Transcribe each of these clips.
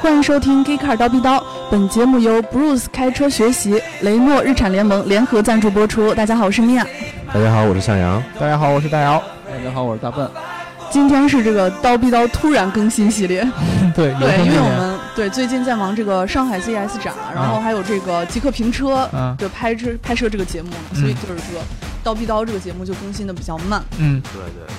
欢迎收听《G Car 刀逼刀》，本节目由 Bruce 开车学习、雷诺日产联盟联合赞助播出。大家好，我是米娅。大家好，我是向阳。大家好，我是大姚。大家好，我是大笨。今天是这个刀逼刀突然更新系列，对对，因为我们对最近在忙这个上海 CES 展，然后还有这个极客评车的拍摄拍摄这个节目，所以就是说刀逼刀这个节目就更新的比较慢。嗯，对对。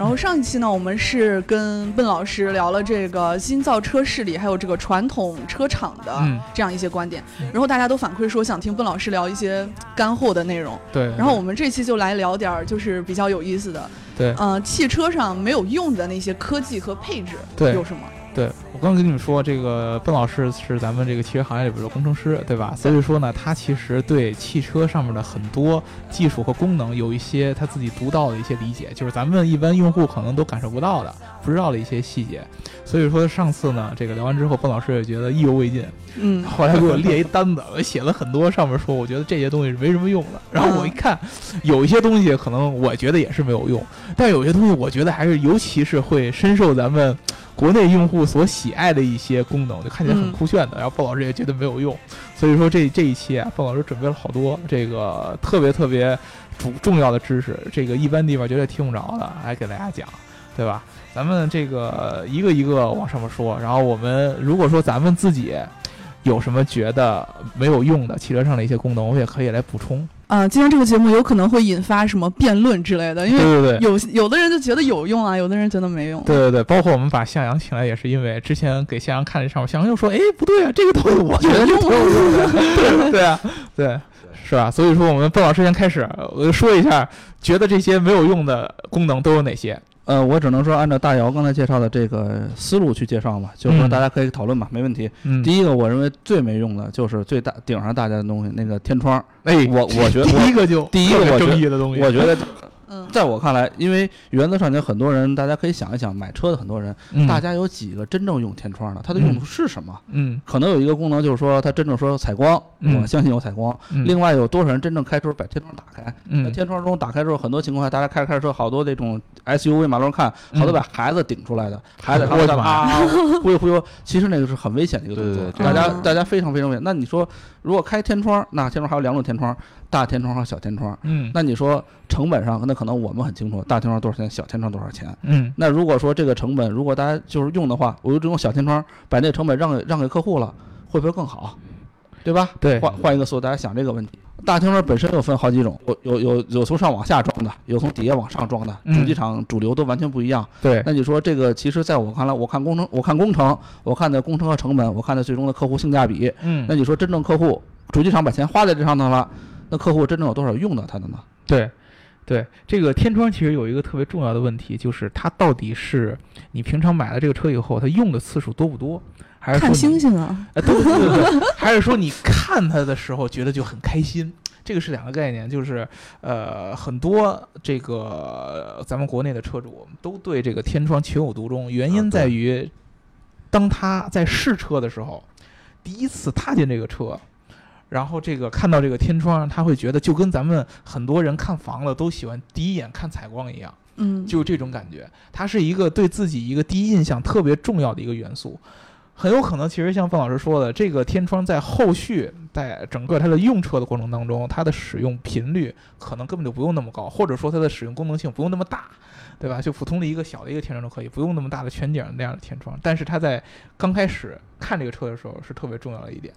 然后上一期呢，我们是跟笨老师聊了这个新造车势力，还有这个传统车厂的这样一些观点。然后大家都反馈说想听笨老师聊一些干货的内容。对。然后我们这期就来聊点儿就是比较有意思的。对。嗯，汽车上没有用的那些科技和配置有什么？对我刚跟你们说，这个笨老师是咱们这个汽车行业里边的工程师，对吧？所以说呢，他其实对汽车上面的很多技术和功能有一些他自己独到的一些理解，就是咱们一般用户可能都感受不到的、不知道的一些细节。所以说上次呢，这个聊完之后，笨老师也觉得意犹未尽，嗯，后来给我列一单子，我写了很多，上面说我觉得这些东西是没什么用的。然后我一看，有一些东西可能我觉得也是没有用，但有些东西我觉得还是，尤其是会深受咱们。国内用户所喜爱的一些功能，就看起来很酷炫的，然后鲍老师也觉得没有用，所以说这这一期啊，鲍老师准备了好多这个特别特别主重要的知识，这个一般地方绝对听不着的，来给大家讲，对吧？咱们这个一个一个往上面说，然后我们如果说咱们自己有什么觉得没有用的汽车上的一些功能，我也可以来补充。啊，今天这个节目有可能会引发什么辩论之类的，因为有有的人就觉得有用啊，有的人觉得没用。对对对，包括我们把向阳请来，也是因为之前给向阳看这上面，向阳又说：“哎，不对啊，这个东西我觉得挺有用的。”对对啊，对，是吧？所以说，我们奔老师先开始，我就说一下，觉得这些没有用的功能都有哪些。呃，我只能说按照大姚刚才介绍的这个思路去介绍嘛，就是说大家可以讨论嘛，没问题。第一个，我认为最没用的就是最大顶上大家的东西，那个天窗。哎，我我觉得 第一个就第一个我争议的东西，我觉得。在我看来，因为原则上讲，很多人大家可以想一想，买车的很多人，大家有几个真正用天窗的？它的用途是什么？嗯，可能有一个功能就是说，它真正说采光，我相信有采光。另外，有多少人真正开车把天窗打开？嗯，天窗中打开之后，很多情况下，大家开着开着车，好多那种 SUV 马路上看，好多把孩子顶出来的，孩子我的妈，忽悠忽悠，其实那个是很危险的一个动作，大家大家非常非常危险。那你说，如果开天窗，那天窗还有两种天窗。大天窗和小天窗，嗯，那你说成本上，那可能我们很清楚，大天窗多少钱，小天窗多少钱，嗯，那如果说这个成本，如果大家就是用的话，我就只用小天窗，把那成本让给让给客户了，会不会更好？对吧？对，换换一个思路，大家想这个问题。大天窗本身又分好几种，有有有有从上往下装的，有从底下往上装的，主机厂主流都完全不一样。对，那你说这个，其实在我看来，我看工程，我看工程，我看的工程和成本，我看的最终的客户性价比，嗯，那你说真正客户，主机厂把钱花在这上头了。那客户真正有多少用到它的呢？对，对，这个天窗其实有一个特别重要的问题，就是它到底是你平常买了这个车以后，它用的次数多不多，还是看星星啊？对对对对，还是说你看它的时候觉得就很开心？这个是两个概念，就是呃，很多这个咱们国内的车主都对这个天窗情有独钟，原因在于，当他在试车的时候，第一次踏进这个车。然后这个看到这个天窗，他会觉得就跟咱们很多人看房子都喜欢第一眼看采光一样，嗯，就这种感觉。它是一个对自己一个第一印象特别重要的一个元素。很有可能，其实像范老师说的，这个天窗在后续在整个它的用车的过程当中，它的使用频率可能根本就不用那么高，或者说它的使用功能性不用那么大，对吧？就普通的一个小的一个天窗都可以，不用那么大的全景那样的天窗。但是它在刚开始看这个车的时候是特别重要的一点，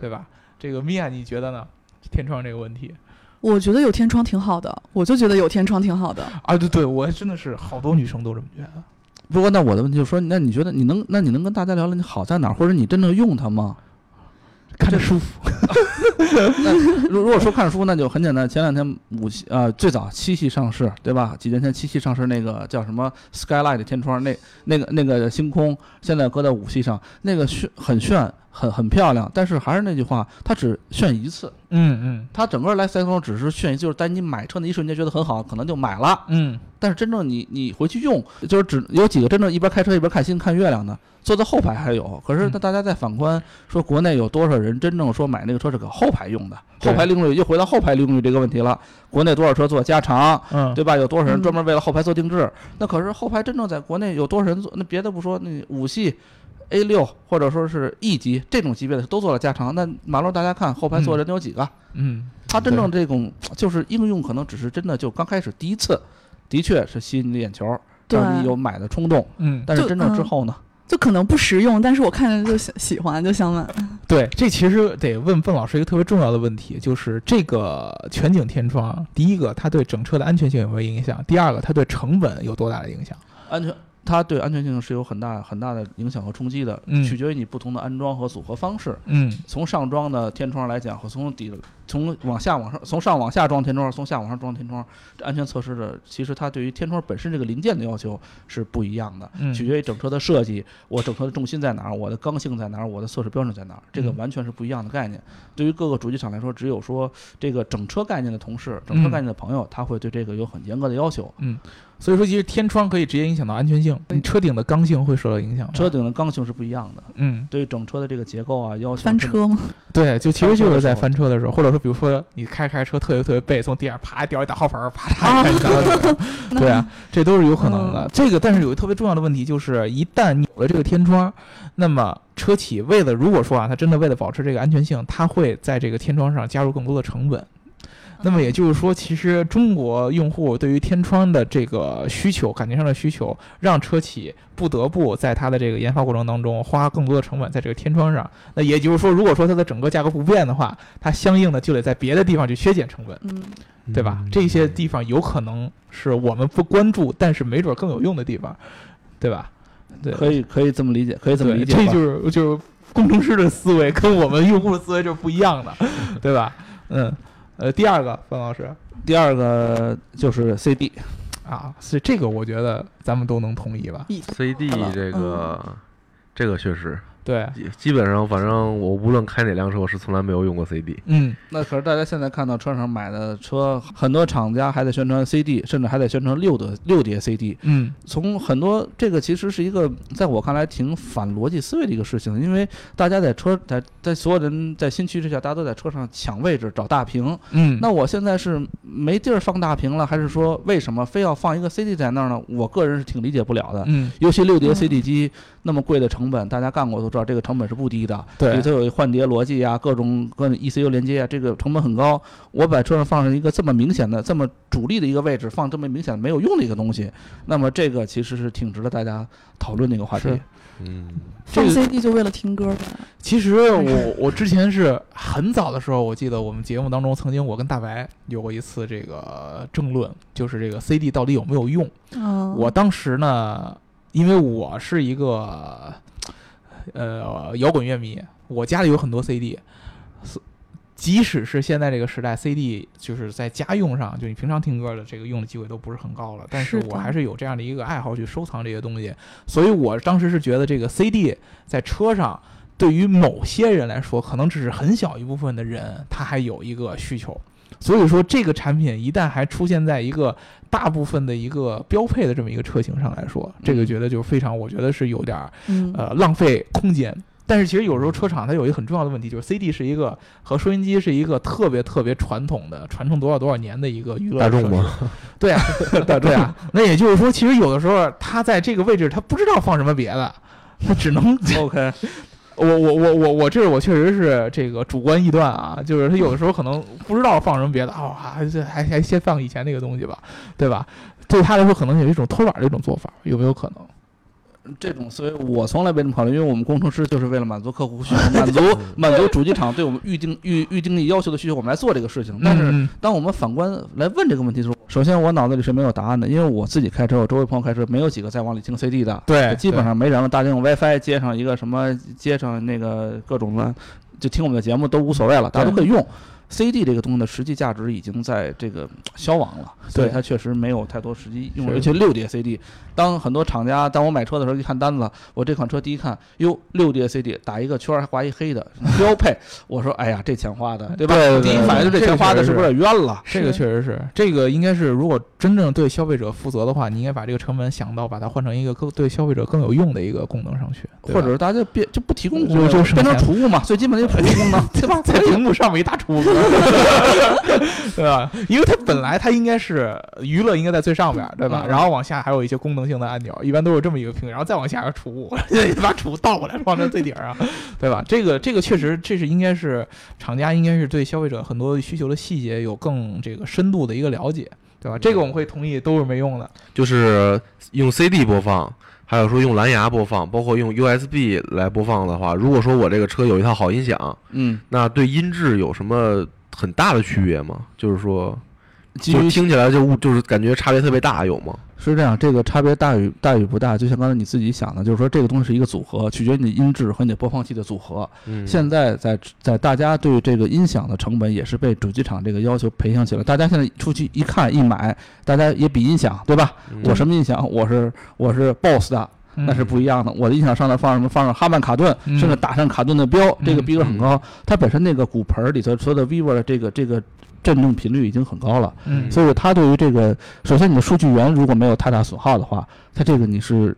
对吧？这个米娅，你觉得呢？天窗这个问题，我觉得有天窗挺好的，我就觉得有天窗挺好的。啊，对对，我真的是好多女生都这么觉得。不过，那我的问题就是说，那你觉得你能，那你能跟大家聊聊你好在哪儿，或者你真正用它吗？看着舒服。那如如果说看着舒服，那就很简单。前两天五系啊，最早七系上市，对吧？几年前七系上市那个叫什么 Skylight 天窗，那那个那个星空，现在搁在五系上，那个炫很炫。很很漂亮，但是还是那句话，它只炫一次。嗯嗯，它整个来赛中只是炫一次，就是在你买车那一瞬间觉得很好，可能就买了。嗯，但是真正你你回去用，就是只有几个真正一边开车一边看星看月亮的，坐在后排还有。可是那大家在反观说，国内有多少人真正说买那个车是给后排用的？后排利用率又回到后排利用率这个问题了。国内多少车做加长，嗯，对吧？有多少人专门为了后排做定制？那可是后排真正在国内有多少人做？那别的不说，那五系。A 六或者说是 E 级这种级别的都做了加长。那马路大家看后排坐的人有几个？嗯，它真正这种就是应用可能只是真的就刚开始第一次，的确是吸引你眼球，让你有买的冲动。嗯，但是真正之后呢？就可能不实用，但是我看着就喜喜欢，就想买。对，这其实得问笨老师一个特别重要的问题，就是这个全景天窗，第一个它对整车的安全性有没有影响？第二个它对成本有多大的影响？安全。它对安全性是有很大很大的影响和冲击的，取决于你不同的安装和组合方式。嗯，从上装的天窗来讲，和从底从往下往上，从上往下装天窗，从下往上装天窗，安全测试的其实它对于天窗本身这个零件的要求是不一样的，取决于整车的设计，我整车的重心在哪儿，我的刚性在哪儿，我的测试标准在哪儿，这个完全是不一样的概念。对于各个主机厂来说，只有说这个整车概念的同事、整车概念的朋友，他会对这个有很严格的要求。嗯。所以说，其实天窗可以直接影响到安全性，你车顶的刚性会受到影响。车顶的刚性是不一样的，嗯，对整车的这个结构啊要求。翻车吗？对，就其实就是在翻车的时候，或者说，比如说你开开车特别特别背，从地上啪掉一大号盆，啪嚓开始对啊，这都是有可能的。这个，但是有一个特别重要的问题，就是一旦有了这个天窗，那么车企为了如果说啊，它真的为了保持这个安全性，它会在这个天窗上加入更多的成本。那么也就是说，其实中国用户对于天窗的这个需求，感情上的需求，让车企不得不在它的这个研发过程当中花更多的成本在这个天窗上。那也就是说，如果说它的整个价格不变的话，它相应的就得在别的地方去削减成本，嗯，对吧？这些地方有可能是我们不关注，但是没准更有用的地方，对吧？对，可以可以这么理解，可以这么理解。这就是就是工程师的思维跟我们用户的思维就是不一样的，对吧？嗯。呃，第二个范老师，第二个就是 CD，啊，所以这个我觉得咱们都能同意吧？CD 这个，这个确实。对，基本上反正我无论开哪辆车，我是从来没有用过 CD。嗯，那可是大家现在看到车上买的车，很多厂家还在宣传 CD，甚至还在宣传六的六碟 CD。嗯，从很多这个其实是一个在我看来挺反逻辑思维的一个事情，因为大家在车在在所有人在新趋势下，大家都在车上抢位置找大屏。嗯，那我现在是没地儿放大屏了，还是说为什么非要放一个 CD 在那儿呢？我个人是挺理解不了的。嗯，尤其六碟 CD 机那么贵的成本，大家干过都。知道这个成本是不低的，里头有换碟逻辑啊，各种各 ECU 连接啊，这个成本很高。我把车上放上一个这么明显的、这么主力的一个位置，放这么明显没有用的一个东西，那么这个其实是挺值得大家讨论的一个话题。嗯，放 CD 就为了听歌呗。其实我我之前是很早的时候，我记得我们节目当中曾经我跟大白有过一次这个争论，就是这个 CD 到底有没有用。我当时呢，因为我是一个。呃，摇滚乐迷，我家里有很多 CD，即使是现在这个时代，CD 就是在家用上，就你平常听歌的这个用的机会都不是很高了，但是我还是有这样的一个爱好去收藏这些东西，所以我当时是觉得这个 CD 在车上，对于某些人来说，可能只是很小一部分的人，他还有一个需求。所以说，这个产品一旦还出现在一个大部分的一个标配的这么一个车型上来说，这个觉得就非常，我觉得是有点儿呃浪费空间。但是其实有时候车厂它有一个很重要的问题，就是 CD 是一个和收音机是一个特别特别传统的，传承多少多少年的一个娱乐大众吗？对啊，对啊。那也就是说，其实有的时候它在这个位置，它不知道放什么别的，它只能 OK。我我我我我这我确实是这个主观臆断啊，就是他有的时候可能不知道放什么别的啊，还还还先放以前那个东西吧，对吧？对他来说可能有一种偷懒的一种做法，有没有可能？这种思维我从来没这么考虑，因为我们工程师就是为了满足客户需求，满足 满足主机厂对我们预定预预定力要求的需求，我们来做这个事情。但是当我们反观来问这个问题的时候，首先我脑子里是没有答案的，因为我自己开车，我周围朋友开车，没有几个再往里听 CD 的。对，基本上没人了，大家用 WiFi 接上一个什么，接上那个各种的，就听我们的节目都无所谓了，大家都可以用。CD 这个东西的实际价值已经在这个消亡了，所以它确实没有太多实际用，而且六碟 CD。当很多厂家，当我买车的时候一看单子，我这款车第一看，哟，六碟 CD 打一个圈还挂一黑的标配，我说，哎呀，这钱花的，对吧？第一反应就这钱花的是不是有点冤了？这个确实是，这个应该是，如果真正对消费者负责的话，你应该把这个成本想到把它换成一个更对消费者更有用的一个功能上去，或者是大家别就不提供，就就变成储物嘛，最基本的一个储物功能，对吧？在屏幕上面一大储物功 对吧？因为它本来它应该是娱乐应该在最上边，对吧？然后往下还有一些功能性的按钮，一般都是这么一个屏，然后再往下是储物，把储物倒过来放在最顶上，对吧？这个这个确实，这是应该是厂家应该是对消费者很多需求的细节有更这个深度的一个了解，对吧？这个我们会同意都是没用的，就是用 CD 播放。还有说用蓝牙播放，包括用 USB 来播放的话，如果说我这个车有一套好音响，嗯，那对音质有什么很大的区别吗？就是说，就听起来就就是感觉差别特别大，有吗？是这样，这个差别大与大与不大，就像刚才你自己想的，就是说这个东西是一个组合，取决于你音质和你的播放器的组合。嗯，现在在在大家对这个音响的成本也是被主机厂这个要求培养起来，大家现在出去一看一买，大家也比音响，对吧？我什么音响？我是我是 BOSS 的，那是不一样的。我的音响上头放什么？放上哈曼卡顿，甚至打上卡顿的标，这个逼格很高。它本身那个骨盆里头所有的 vivo 的这个这个。震动频率已经很高了，嗯，所以它对于这个，首先你的数据源如果没有太大损耗的话，它这个你是。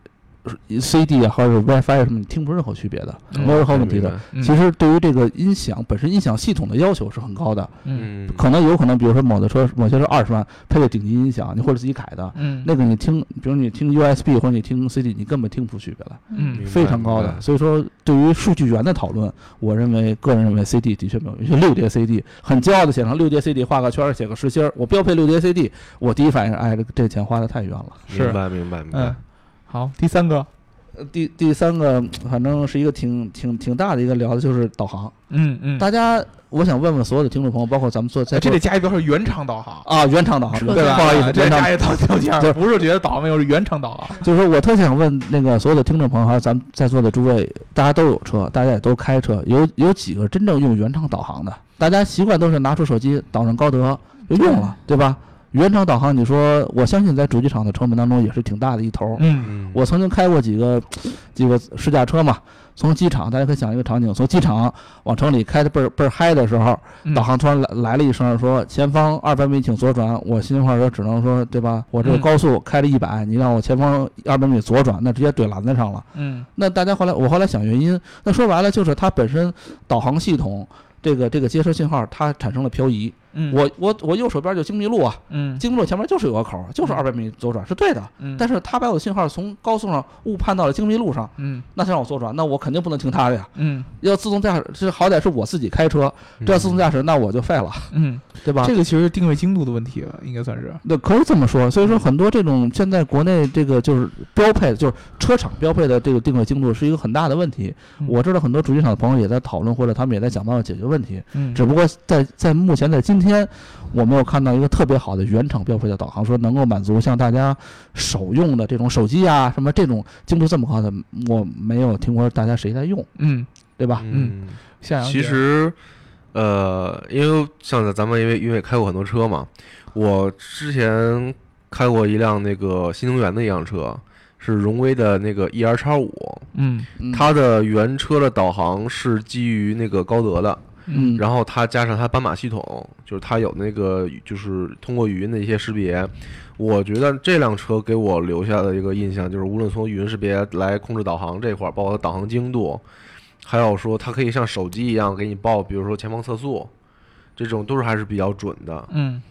CD 啊，或者是 WiFi 什么，你听不出任何区别的，没有任何问题的。其实对于这个音响本身，音响系统的要求是很高的。嗯，可能有可能，比如说某的车，某些车二十万配个顶级音响，你或者自己改的，嗯，那个你听，比如你听 USB 或者你听 CD，你根本听不出区别来。嗯，非常高的。所以说，对于数据源的讨论，我认为个人认为 CD 的确没有。六碟 CD 很骄傲的写上六碟 CD，画个圈写个实心儿，我标配六碟 CD，我第一反应是，哎，这这钱花的太冤了。明白，明白，明白。好，第三个。第第三个，反正是一个挺挺挺大的一个聊的，就是导航。嗯嗯，大家，我想问问所有的听众朋友，包括咱们做在这里加一标是原厂导航啊，原厂导航，对吧？不好意思，这加一套条件，不是觉得导航没有，是原厂导航。就是说我特想问那个所有的听众朋友，还有咱们在座的诸位，大家都有车，大家也都开车，有有几个真正用原厂导航的？大家习惯都是拿出手机导上高德就用了，对吧？原厂导航，你说我相信在主机厂的成本当中也是挺大的一头。嗯，我曾经开过几个几个试驾车嘛，从机场，大家可以想一个场景，从机场往城里开的倍儿倍儿嗨的时候，导航突然来来了一声说前方二百米请左转，我心里话说只能说对吧？我这个高速开了一百，你让我前方二百米左转，那直接怼篮子上了。嗯，那大家后来我后来想原因，那说白了就是它本身导航系统这个这个接收信号它产生了漂移。我我我右手边就京密路啊，嗯京密路前面就是有个口，就是二百米左转是对的。但是他把我的信号从高速上误判到了京密路上，嗯那他让我左转，那我肯定不能听他的呀。嗯要自动驾驶，这好歹是我自己开车，这要自动驾驶，那我就废了。嗯，对吧？这个其实定位精度的问题了，应该算是。那，可以这么说。所以说，很多这种现在国内这个就是标配，就是车厂标配的这个定位精度是一个很大的问题。我知道很多主机厂的朋友也在讨论，或者他们也在想办法解决问题。嗯，只不过在在目前在今天。我没有看到一个特别好的原厂标配的导航，说能够满足像大家手用的这种手机啊，什么这种精度这么高的，我没有听过大家谁在用，嗯，对吧？嗯，其实，呃，因为像咱们因为因为开过很多车嘛，我之前开过一辆那个新能源的一辆车，是荣威的那个 E R 叉五，嗯，它的原车的导航是基于那个高德的。嗯，然后它加上它斑马系统，就是它有那个就是通过语音的一些识别，我觉得这辆车给我留下的一个印象就是，无论从语音识别来控制导航这块儿，包括它导航精度，还有说它可以像手机一样给你报，比如说前方测速，这种都是还是比较准的。嗯，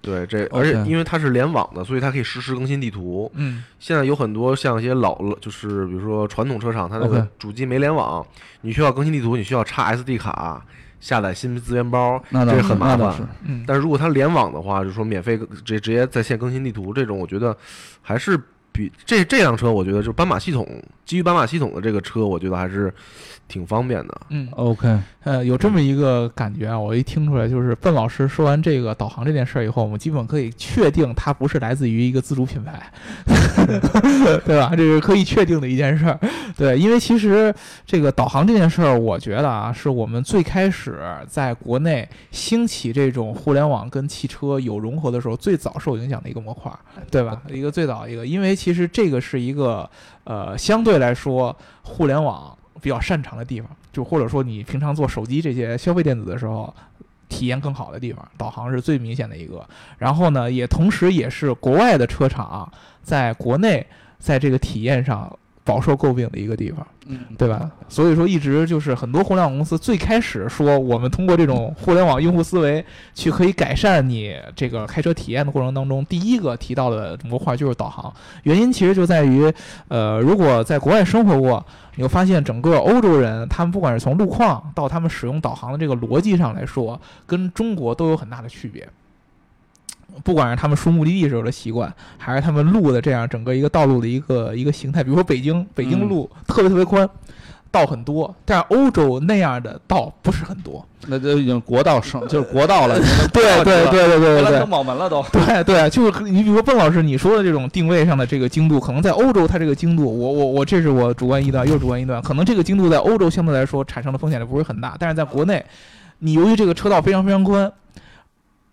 对，这而且因为它是联网的，所以它可以实时更新地图。嗯，现在有很多像一些老了，就是比如说传统车厂，它那个主机没联网，你需要更新地图，你需要插 SD 卡。下载新资源包，这很麻烦。嗯，但是如果它联网的话，就说免费直直接在线更新地图，这种我觉得还是比这这辆车，我觉得就是斑马系统基于斑马系统的这个车，我觉得还是。挺方便的，嗯，OK，呃，有这么一个感觉啊，我一听出来，就是笨老师说完这个导航这件事儿以后，我们基本可以确定它不是来自于一个自主品牌，对吧？这是可以确定的一件事儿，对，因为其实这个导航这件事儿，我觉得啊，是我们最开始在国内兴起这种互联网跟汽车有融合的时候，最早受影响的一个模块，对吧？一个最早一个，因为其实这个是一个呃，相对来说互联网。比较擅长的地方，就或者说你平常做手机这些消费电子的时候，体验更好的地方，导航是最明显的一个。然后呢，也同时也是国外的车厂在国内在这个体验上饱受诟病的一个地方，嗯，对吧？所以说，一直就是很多互联网公司最开始说，我们通过这种互联网用户思维去可以改善你这个开车体验的过程当中，第一个提到的模块就是导航。原因其实就在于，呃，如果在国外生活过，你会发现整个欧洲人，他们不管是从路况到他们使用导航的这个逻辑上来说，跟中国都有很大的区别。不管是他们输目的地时候的习惯，还是他们路的这样整个一个道路的一个一个形态，比如说北京，北京路特别特别宽，道很多，但是欧洲那样的道不是很多，那都已经国道省就是国道了，对对对对对对，宝门了都，对对，就是你比如说笨老师你说的这种定位上的这个精度，可能在欧洲它这个精度，我我我这是我主观臆断，又主观臆断，可能这个精度在欧洲相对来说产生的风险就不是很大，但是在国内，你由于这个车道非常非常宽。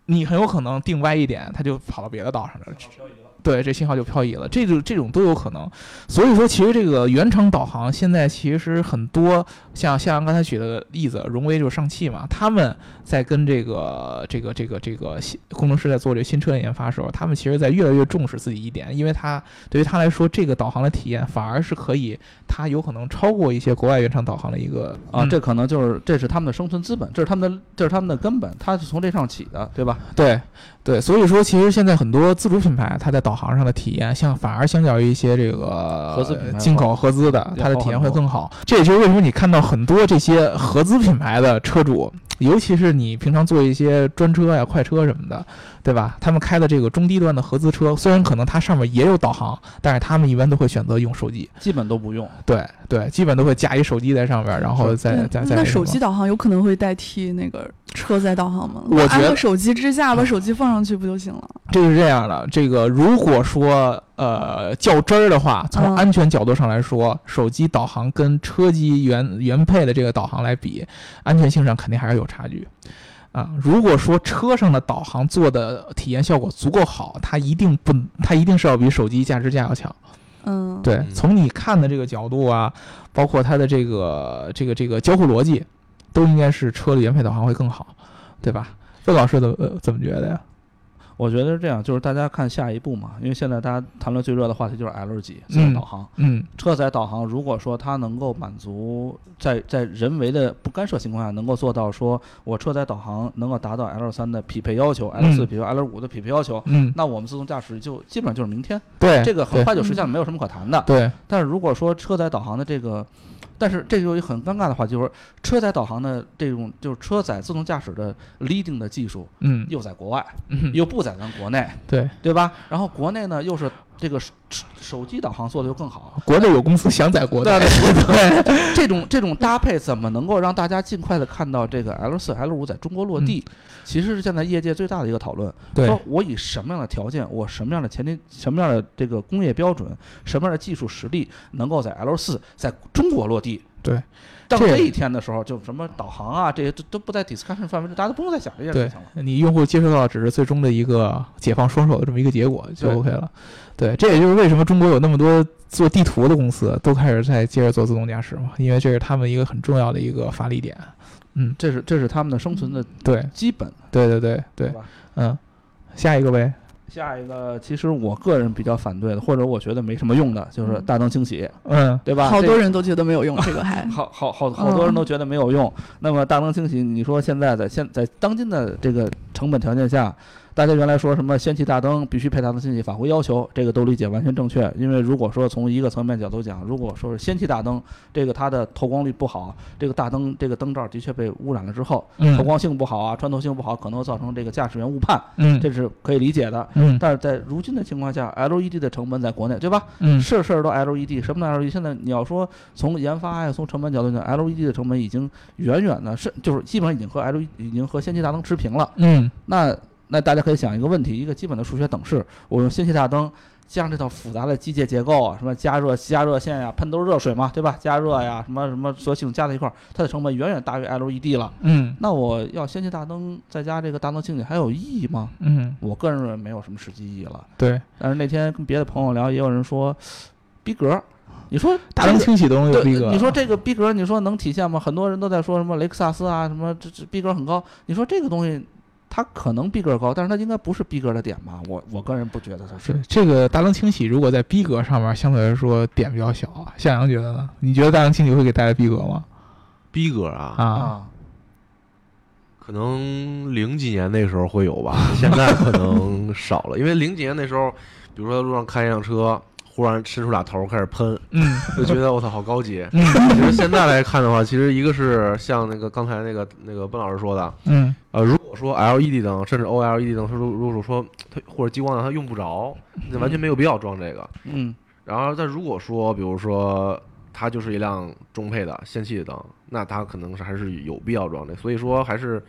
你很有可能定歪一点，它就跑到别的道上了。对，这信号就漂移了，这就这种都有可能。所以说，其实这个原厂导航现在其实很多，像像刚才举的例子，荣威就是上汽嘛，他们在跟这个这个这个这个新工程师在做这个新车的研发的时候，他们其实在越来越重视自己一点，因为他对于他来说，这个导航的体验反而是可以，他有可能超过一些国外原厂导航的一个啊，这可能就是这是他们的生存资本，这是他们的这是他们的根本，他是从这上起的，对吧？对。对，所以说其实现在很多自主品牌，它在导航上的体验，像反而相较于一些这个合资进口合资的，它的体验会更好。这也就是为什么你看到很多这些合资品牌的车主，尤其是你平常做一些专车呀、快车什么的。对吧？他们开的这个中低端的合资车，虽然可能它上面也有导航，但是他们一般都会选择用手机，基本都不用。对对，基本都会架一手机在上面，然后再再再。那手机导航有可能会代替那个车载导航吗？我觉得手机支架把 手机放上去不就行了？这是这样的，这个如果说呃较真儿的话，从安全角度上来说，手机导航跟车机原原配的这个导航来比，安全性上肯定还是有差距。啊，如果说车上的导航做的体验效果足够好，它一定不，它一定是要比手机价值架要强。嗯，对，从你看的这个角度啊，包括它的这个这个这个交互逻辑，都应该是车的原配导航会更好，对吧？魏老师怎么怎么觉得呀？我觉得是这样，就是大家看下一步嘛，因为现在大家谈论最热的话题就是 L 级自动导航。嗯，车载导航如果说它能够满足在在人为的不干涉情况下，能够做到说我车载导航能够达到 L 三的匹配要求，L 四比如 L 五的匹配要求，嗯，那我们自动驾驶就基本上就是明天。对，这个很快就实现了，没有什么可谈的。对，但是如果说车载导航的这个。但是这就一很尴尬的话，就是车载导航的这种，就是车载自动驾驶的 leading 的技术，嗯，又在国外，又不在咱国内，对对吧？然后国内呢，又是。这个手手机导航做的就更好，国内有公司想在国内，对 这种这种搭配怎么能够让大家尽快的看到这个 L 四 L 五在中国落地？其实是现在业界最大的一个讨论。说我以什么样的条件，我什么样的前提，什么样的这个工业标准，什么样的技术实力，能够在 L 四在中国落地？对。到这一天的时候，就什么导航啊，这些都都不在 discussion 范围内，大家都不用再想这件事情了。你用户接收到只是最终的一个解放双手的这么一个结果就 OK 了。对，这也就是为什么中国有那么多做地图的公司都开始在接着做自动驾驶嘛，因为这是他们一个很重要的一个发力点。嗯，这是这是他们的生存的对基本。对对对对，嗯，下一个呗。下一个，其实我个人比较反对的，或者我觉得没什么用的，就是大灯清洗，嗯，对吧？好多人都觉得没有用，这个还好好好好多人都觉得没有用。那么大灯清洗，你说现在在现在当今的这个成本条件下。大家原来说什么氙气大灯必须配大灯清洗法规要求，这个都理解完全正确。因为如果说从一个层面角度讲，如果说是氙气大灯，这个它的透光率不好，这个大灯这个灯罩的确被污染了之后，透光性不好啊，穿透性不好，可能造成这个驾驶员误判，嗯，这是可以理解的。嗯，但是在如今的情况下，LED 的成本在国内，对吧？嗯，事事都 LED，什么 LED？现在你要说从研发呀，从成本角度讲，LED 的成本已经远远的是就是基本上已经和 LED 已经和氙气大灯持平了。嗯，那。那大家可以想一个问题，一个基本的数学等式，我用氙气大灯加上这套复杂的机械结构啊，什么加热加热线呀，喷都是热水嘛，对吧？加热呀，什么什么所有系统加在一块儿，它的成本远远大于 LED 了。嗯，那我要氙气大灯再加这个大灯清洗还有意义吗？嗯，我个人认为没有什么实际意义了。对。但是那天跟别的朋友聊，也有人说逼格。你说大灯清洗都能有逼格？你说这个逼格，你说能体现吗？很多人都在说什么雷克萨斯啊，什么这这逼格很高。你说这个东西。它它可能逼格高，但是它应该不是逼格的点吧？我我个人不觉得它是。这个大灯清洗如果在逼格上面相对来说点比较小啊，向阳觉得呢？你觉得大灯清洗会给带来逼格吗？逼格啊啊，可能零几年那时候会有吧，现在可能少了，因为零几年那时候，比如说路上开一辆车。忽然伸出俩头开始喷，嗯，就觉得我操好高级。嗯，其实现在来看的话，其实一个是像那个刚才那个那个奔老师说的，嗯，呃，如果说 LED 灯甚至 OLED 灯，它如如果说它或者激光灯它用不着，那完全没有必要装这个。嗯，然后但如果说比如说它就是一辆中配的氙气的灯，那它可能是还是有必要装这，所以说还是。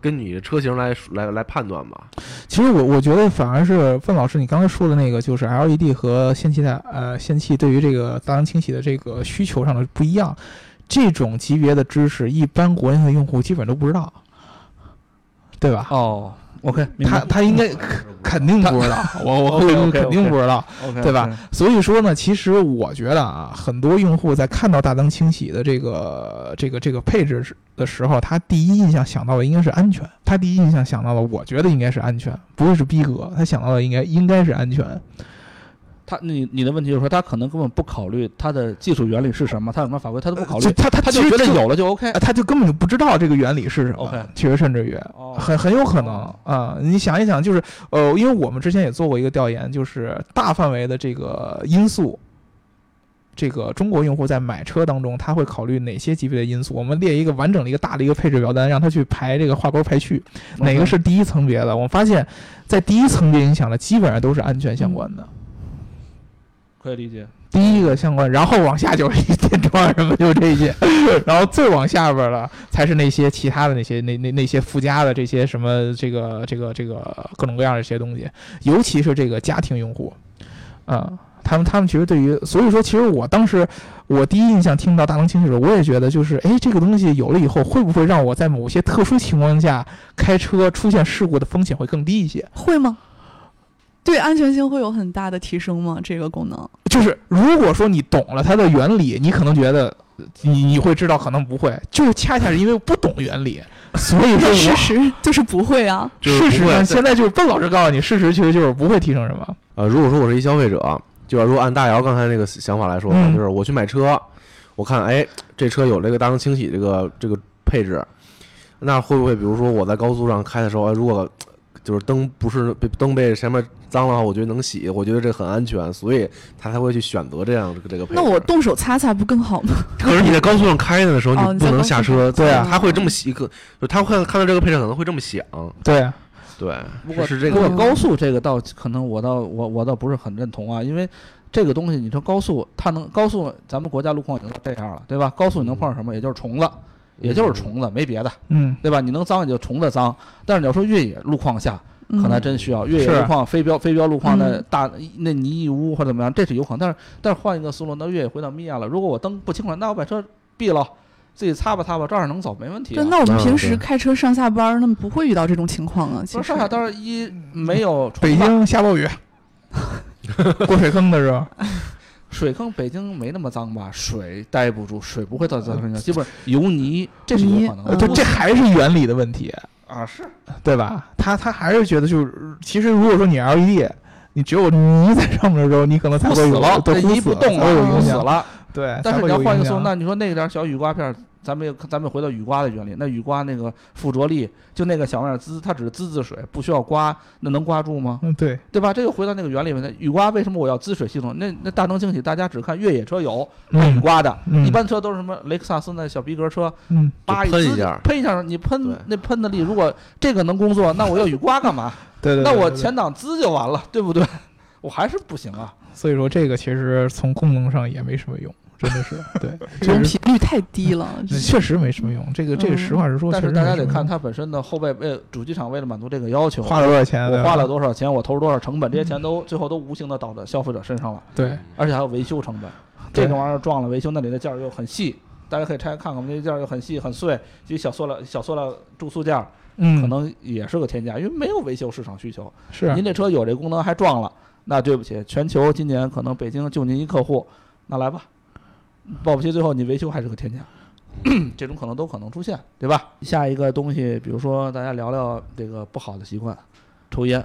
跟你的车型来来来判断吧。其实我我觉得反而是范老师，你刚才说的那个就是 LED 和氙气的呃氙气对于这个大灯清洗的这个需求上的不一样。这种级别的知识，一般国内的用户基本都不知道，对吧？哦。OK，他他应该肯定不知道，我我客户肯定不知道，对吧？所以说呢，其实我觉得啊，很多用户在看到大灯清洗的这个这个这个配置的时候，他第一印象想到的应该是安全，他第一印象想到的，我觉得应该是安全，不会是逼格，他想到的应该应该是安全。他，你你的问题就是说，他可能根本不考虑它的技术原理是什么，他有什么法规，他都不考虑，他他他就觉得有了就 OK，他就根本就不知道这个原理是什么。OK，其实甚至于很很有可能啊，你想一想，就是呃，因为我们之前也做过一个调研，就是大范围的这个因素，这个中国用户在买车当中他会考虑哪些级别的因素？我们列一个完整的一个大的一个配置表单，让他去排这个画勾排序，哪个是第一层别的？我们发现，在第一层别影响的基本上都是安全相关的。可以理解，第一个相关，然后往下就是电窗什么就这些，然后最往下边了才是那些其他的那些那那那些附加的这些什么这个这个这个各种各样的这些东西，尤其是这个家庭用户，啊，他们他们其实对于，所以说其实我当时我第一印象听到大灯清洗的时候，我也觉得就是哎这个东西有了以后，会不会让我在某些特殊情况下开车出现事故的风险会更低一些？会吗？对安全性会有很大的提升吗？这个功能就是如果说你懂了它的原理，你可能觉得你你会知道，可能不会。就是恰恰是因为不懂原理，所以说事实就是不会啊。事实上，现在就是笨老师告诉你，事实其实就是不会提升什么。呃，如果说我是一消费者，就是如果按大姚刚才那个想法来说，就是我去买车，我看哎这车有这个大灯清洗这个这个配置，那会不会比如说我在高速上开的时候，如果就是灯不是被灯被前面脏的话，我觉得能洗，我觉得这很安全，所以他才会去选择这样这个这个配置。那我动手擦擦不更好吗？可是你在高速上开的时候，你不能下车。对啊，他会这么洗，可就他会看到这个配置可能会这么想。对，啊对。不过是这个高速这个倒可能我倒我我倒不是很认同啊，因为这个东西你说高速它能高速，咱们国家路况已经这样了，对吧？高速你能碰上什么？也就是虫子。也就是虫子，没别的，嗯，对吧？你能脏也就虫子脏，但是你要说越野路况下，可能还真需要越野路况、非标非标路况的大那泥一污或者怎么样，这是有可能。但是但是换一个思路，那越野回到米亚了，如果我灯不清楚，那我把车闭了，自己擦吧擦吧，照样能走，没问题。对，那我们平时开车上下班，那么不会遇到这种情况啊。其实上下班一没有。北京下暴雨，过水坑的时候。水坑北京没那么脏吧？水待不住，水不会到脏基本油泥，这是有可能。对，这还是原理的问题啊，是对吧？他他还是觉得就是，其实如果说你 LED，你只有泥在上面的时候，你可能才会有泥不动了，有影响了。对，但是你要换一个思路，那你说那点小雨刮片。咱们咱们回到雨刮的原理，那雨刮那个附着力，就那个小玩意儿滋，它只是滋滋水，不需要刮，那能刮住吗？嗯，对，对吧？这又回到那个原理问题。雨刮为什么我要滋水系统？那那大灯清洗，大家只看越野车有雨刮的，一般车都是什么雷克萨斯那小逼格车，嗯，喷一下，喷一下，你喷那喷的力，如果这个能工作，那我要雨刮干嘛？对对，那我前挡滋就完了，对不对？我还是不行啊。所以说这个其实从功能上也没什么用。真的是 对，这种频率太低了，确实没什么用。这个这个实话实说，但是大家得看它本身的后备为主机厂为了满足这个要求，花了多少钱？我花了多少钱？我投入多少成本？这些钱都最后都无形的倒在消费者身上了。对，而且还有维修成本，这个玩意儿撞了维修，那里的件儿又很细，大家可以拆开看看，那些件儿又很细很碎，就小塑料小塑料注塑件儿，嗯，可能也是个天价，因为没有维修市场需求。是，您这车有这功能还撞了，那对不起，全球今年可能北京就您一客户，那来吧。保不齐最后你维修还是个天价，这种可能都可能出现，对吧？下一个东西，比如说大家聊聊这个不好的习惯，抽烟，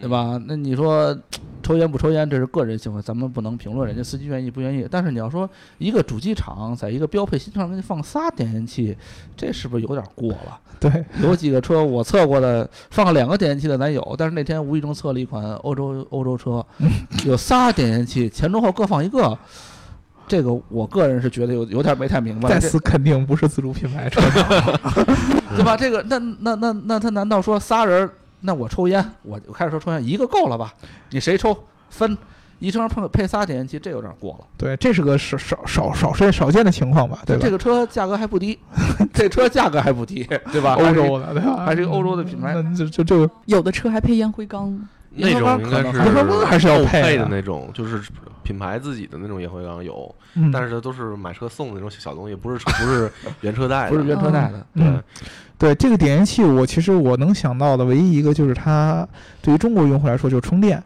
对吧？那你说 抽烟不抽烟，这是个人行为，咱们不能评论人家司机愿意不愿意。但是你要说一个主机厂在一个标配新车上给你放仨点烟器，这是不是有点过了？对，有几个车我测过的，放两个点烟器的咱有，但是那天无意中测了一款欧洲欧洲车，有仨点烟器，前中后各放一个。这个我个人是觉得有有点没太明白。再次肯定不是自主品牌车，对吧？这个那那那那他难道说仨人？那我抽烟，我我开始说抽烟一个够了吧？你谁抽分？一车上配配仨点烟器，这有点过了。对，这是个少少少少少少见的情况吧？对吧？这个车价格还不低，这车价格还不低，对吧？欧洲的，对吧？还是欧洲的品牌。那就就就有的车还配烟灰缸。那种应该是烟灰缸还是要配的那种，就是品牌自己的那种烟灰缸有，但是都是买车送的那种小东西，不是不是原车带的，不是原车带的。对，对，这个点烟器，我其实我能想到的唯一一个就是它对于中国用户来说就是充电。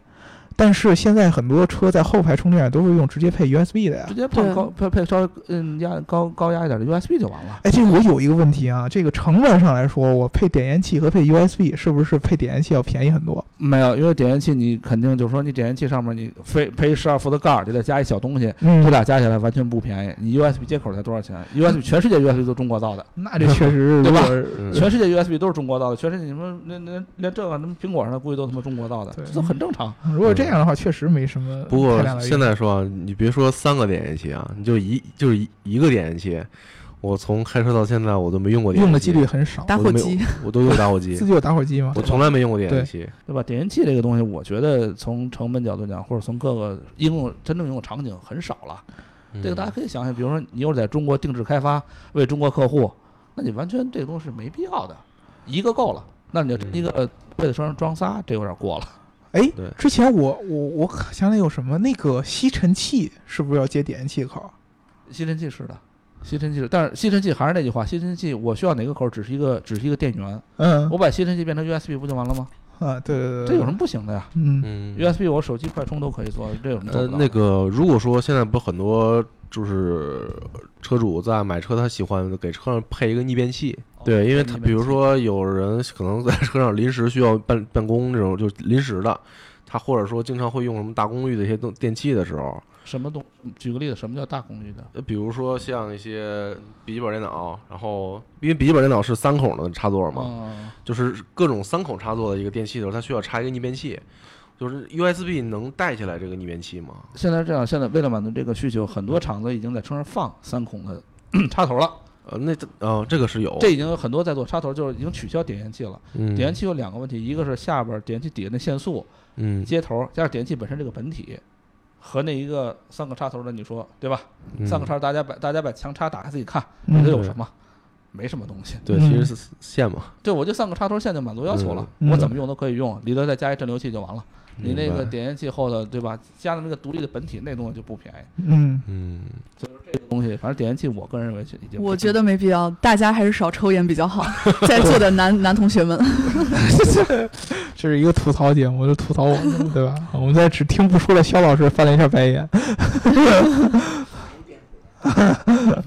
但是现在很多车在后排充电都是用直接配 USB 的呀，直接配高配配稍微嗯压高高压一点的 USB 就完了。哎，这我有一个问题啊，这个成本上来说，我配点烟器和配 USB 是不是配点烟器要便宜很多？没有，因为点烟器你肯定就是说你点烟器上面你非配十二伏的盖儿，就得加一小东西，这俩加起来完全不便宜。你 USB 接口才多少钱？USB 全世界 USB 都中国造的，那这确实是 对吧？全世界 USB 都是中国造的，全世界你们连连连这个那苹果上的估计都他妈中国造的，这都很正常。如果这样。这样的话确实没什么。不过现在说，你别说三个点烟器啊，你就一就是一一个点烟器，我从开车到现在我都没用过。用的几率很少。打火机，我都用打火机。自己有打火机吗？我从来没用过点烟器，对吧？点烟器这个东西，我觉得从成本角度讲，或者从各个应用真正应用场景很少了。这个大家可以想想，比如说你又是在中国定制开发，为中国客户，那你完全这个东西是没必要的，一个够了。那你就一个为了装装仨，这有点过了。哎，之前我我我想起有什么那个吸尘器是不是要接点烟器口？吸尘器是的，吸尘器是，但是吸尘器还是那句话，吸尘器我需要哪个口？只是一个只是一个电源。嗯，我把吸尘器变成 USB 不就完了吗？啊，对对对，这有什么不行的呀？嗯，USB 我手机快充都可以做，这有什么做呃，那个如果说现在不很多就是车主在买车，他喜欢给车上配一个逆变器。对，因为他比如说有人可能在车上临时需要办办公这种，就临时的，他或者说经常会用什么大功率的一些电电器的时候，什么东？举个例子，什么叫大功率的？呃，比如说像一些笔记本电脑，然后因为笔记本电脑是三孔的插座嘛，就是各种三孔插座的一个电器的时候，它需要插一个逆变器，就是 USB 能带起来这个逆变器吗？现在这样，现在为了满足这个需求，很多厂子已经在车上放三孔的 插头了。呃，那呃，这个是有，这已经有很多在做插头，就是已经取消点烟器了。点烟器有两个问题，一个是下边点烟器底下那线束，嗯，接头加上点烟器本身这个本体和那一个三个插头的，你说对吧？三个插，大家把大家把墙插打开自己看，里头有什么？没什么东西。对，其实是线嘛。对，我就三个插头线就满足要求了，我怎么用都可以用，里头再加一镇流器就完了。你那个点烟器后头，对吧？加的那个独立的本体，那东西就不便宜。嗯嗯，就是这个东西，反正点烟器，我个人认为已经。我觉得没必要，大家还是少抽烟比较好。在座的男男同学们，这是一个吐槽节目，就吐槽我们，对吧？我们在只听不出来，肖老师翻了一下白眼。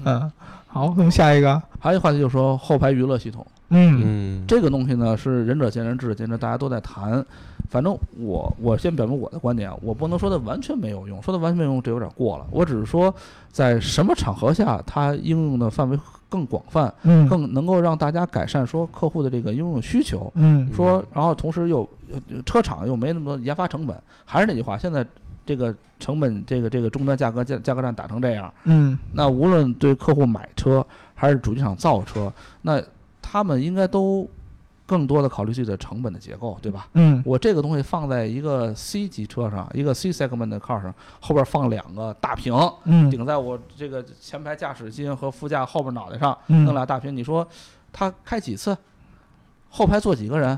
嗯，好，那么下一个，还有一个话题就是说后排娱乐系统。嗯，这个东西呢是仁者见仁，智者见智，大家都在谈。反正我我先表明我的观点啊，我不能说它完全没有用，说它完全没有用这有点过了。我只是说在什么场合下它应用的范围更广泛，嗯，更能够让大家改善说客户的这个应用需求，嗯，说然后同时又车厂又没那么多研发成本，还是那句话，现在这个成本这个这个终端价格价价格战打成这样，嗯，那无论对客户买车还是主机厂造车，那他们应该都更多的考虑自己的成本的结构，对吧？嗯，我这个东西放在一个 C 级车上，一个 C segment 的 car 上，后边放两个大屏，嗯，顶在我这个前排驾驶席和副驾后边脑袋上，弄俩大屏，你说他开几次？后排坐几个人？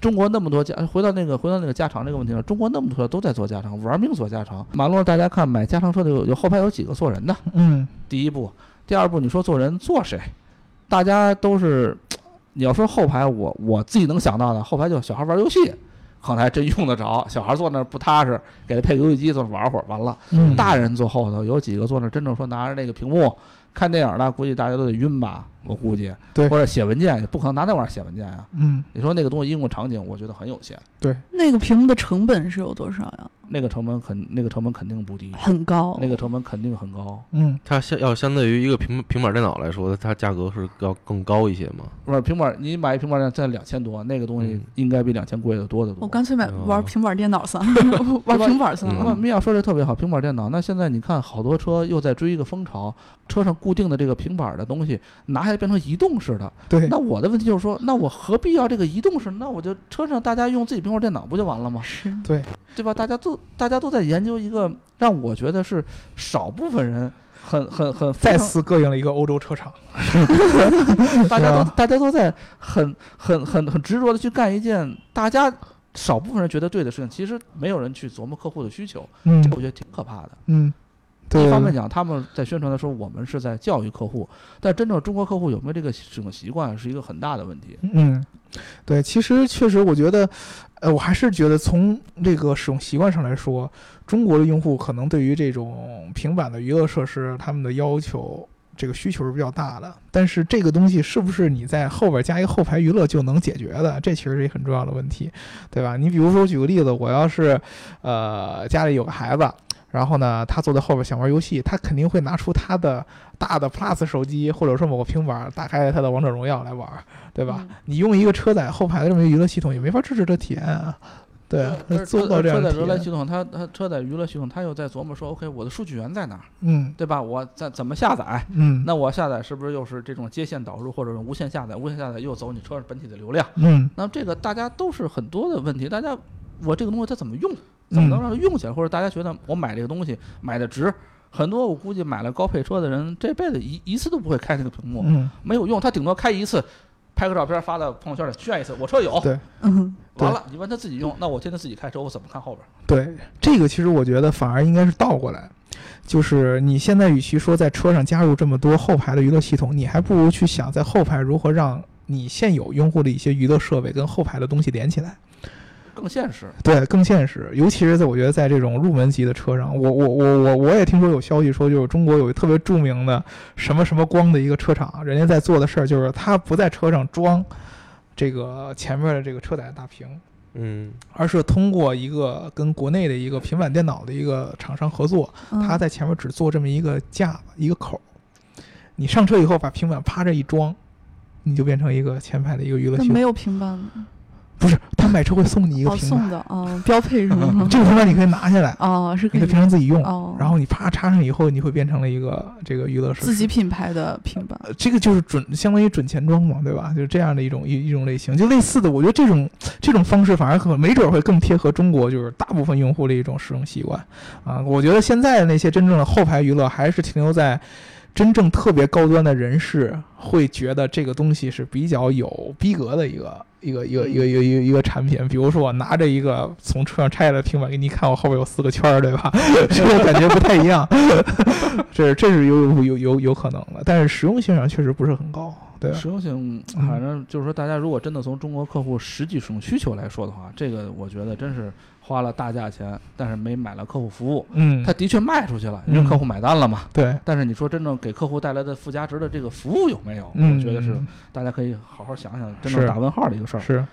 中国那么多家，回到那个回到那个加长这个问题上，中国那么多车都在做加长，玩命做加长。马路上大家看买加长车的有有后排有几个坐人的？嗯，第一步，第二步，你说坐人坐谁？大家都是，你要说后排，我我自己能想到的后排就小孩玩游戏，可能还真用得着。小孩坐那不踏实，给他配个游戏机坐那玩会儿，完了。大人坐后头有几个坐那真正说拿着那个屏幕看电影的估计大家都得晕吧，我估计。对或者写文件也不可能拿那玩意儿写文件呀。嗯，你说那个东西应用场景，我觉得很有限。对那个屏幕的成本是有多少呀？那个成本肯那个成本肯定不低，很高。那个成本肯定很高。嗯，它相要相对于一个平平板电脑来说，它价格是要更高一些嘛？不是平板，你买一平板电脑在两千多，那个东西嗯应该比两千贵的多得多。我干脆买哦玩平板电脑算了，玩平板算嗯了。那米娅说的特别好，平板电脑。那现在你看，好多车又在追一个风潮，车上固定的这个平板的东西拿下来变成移动式的。对那，我的问题就是说，那我何必要这个移动式？那我就车上大家用自己平板电脑不就完了吗？是，对，对吧？大家都大家都在研究一个让我觉得是少部分人很很很非再常次膈应了一个欧洲车厂。大家都大家都在很很很很执着的去干一件大家少部分人觉得对的事情，其实没有人去琢磨客户的需求，嗯这我觉得挺可怕的。嗯，对，一方面讲，他们在宣传的时候，我们是在教育客户，但真正中国客户有没有这个使用习惯，是一个很大的问题。嗯，对，其实确实，我觉得，呃，我还是觉得从这个使用习惯上来说，中国的用户可能对于这种平板的娱乐设施，他们的要求。这个需求是比较大的，但是这个东西是不是你在后边加一个后排娱乐就能解决的？这其实是一个很重要的问题，对吧？你比如说，举个例子，我要是，呃，家里有个孩子，然后呢，他坐在后边想玩游戏，他肯定会拿出他的大的 Plus 手机，或者说某个平板，打开他的王者荣耀来玩，对吧？嗯你用一个车载后排的这么一个娱乐系统，也没法支持这体验啊。对，而做不到这样车载。娱乐系统，它它车载娱乐系统，它又在琢磨说，OK，我的数据源在哪儿，嗯对吧？我在怎么下载？嗯，那我下载是不是又是这种接线导入，或者是无线下载？无线下载又走你车上本体的流量？嗯那么这个大家都是很多的问题，大家我这个东西它怎么用，怎么能让它用起来，或者大家觉得我买这个东西买的值？很多我估计买了高配车的人，这辈子一一次都不会开那个屏幕，嗯，没有用，他顶多开一次，拍个照片发到朋友圈里炫一次，我车有。对 嗯，完了，你问他自己用，那我天天自己开车，我怎么看后边？对，这个其实我觉得反而应该是倒过来，就是你现在与其说在车上加入这么多后排的娱乐系统，你还不如去想在后排如何让你现有用户的一些娱乐设备跟后排的东西连起来。更现实。对，更现实，尤其是在我觉得在这种入门级的车上，我我我我我也听说有消息说，就是中国有一特别著名的什么什么光的一个车厂，人家在做的事儿就是他不在车上装这个前面的这个车载大屏，嗯，而是通过一个跟国内的一个平板电脑的一个厂商合作，嗯他在前面只做这么一个架子一个口儿，你上车以后把平板啪这一装，你就变成一个前排的一个娱乐。那没有平板吗？不是，他买车会送你一个哦，平板，送的哦，标配是吗？这个平板你可以拿下来。哦，是可以你可以平常自己用，哦，然后你啪插上以后，你会变成了一个这个娱乐设施。自己品牌的平板。呃，这个就是准相当于准前装嘛，对吧？就是这样的一种一一种类型，就类似的，我觉得这种这种方式反而可没准会更贴合中国就是大部分用户的一种使用习惯啊。我觉得现在的那些真正的后排娱乐还是停留在真正特别高端的人士会觉得这个东西是比较有逼格的一个一个一个一个一个一个一个产品。比如说我拿着一个从车上拆下来的平板给你看，我后边有四个圈儿，对吧？这个感觉不太一样。这是这是有有有有有可能的，但是实用性上确实不是很高，对？实用性，嗯反正就是说，大家如果真的从中国客户实际使用需求来说的话，这个我觉得真是花了大价钱，但是没买了客户服务。嗯他，的确卖出去了，因为客户买单了嘛。对，但是你说真正给客户带来的附加值的这个服务有没有？嗯，我觉得是大家可以好好想想，真是正打问号的一个事儿。是，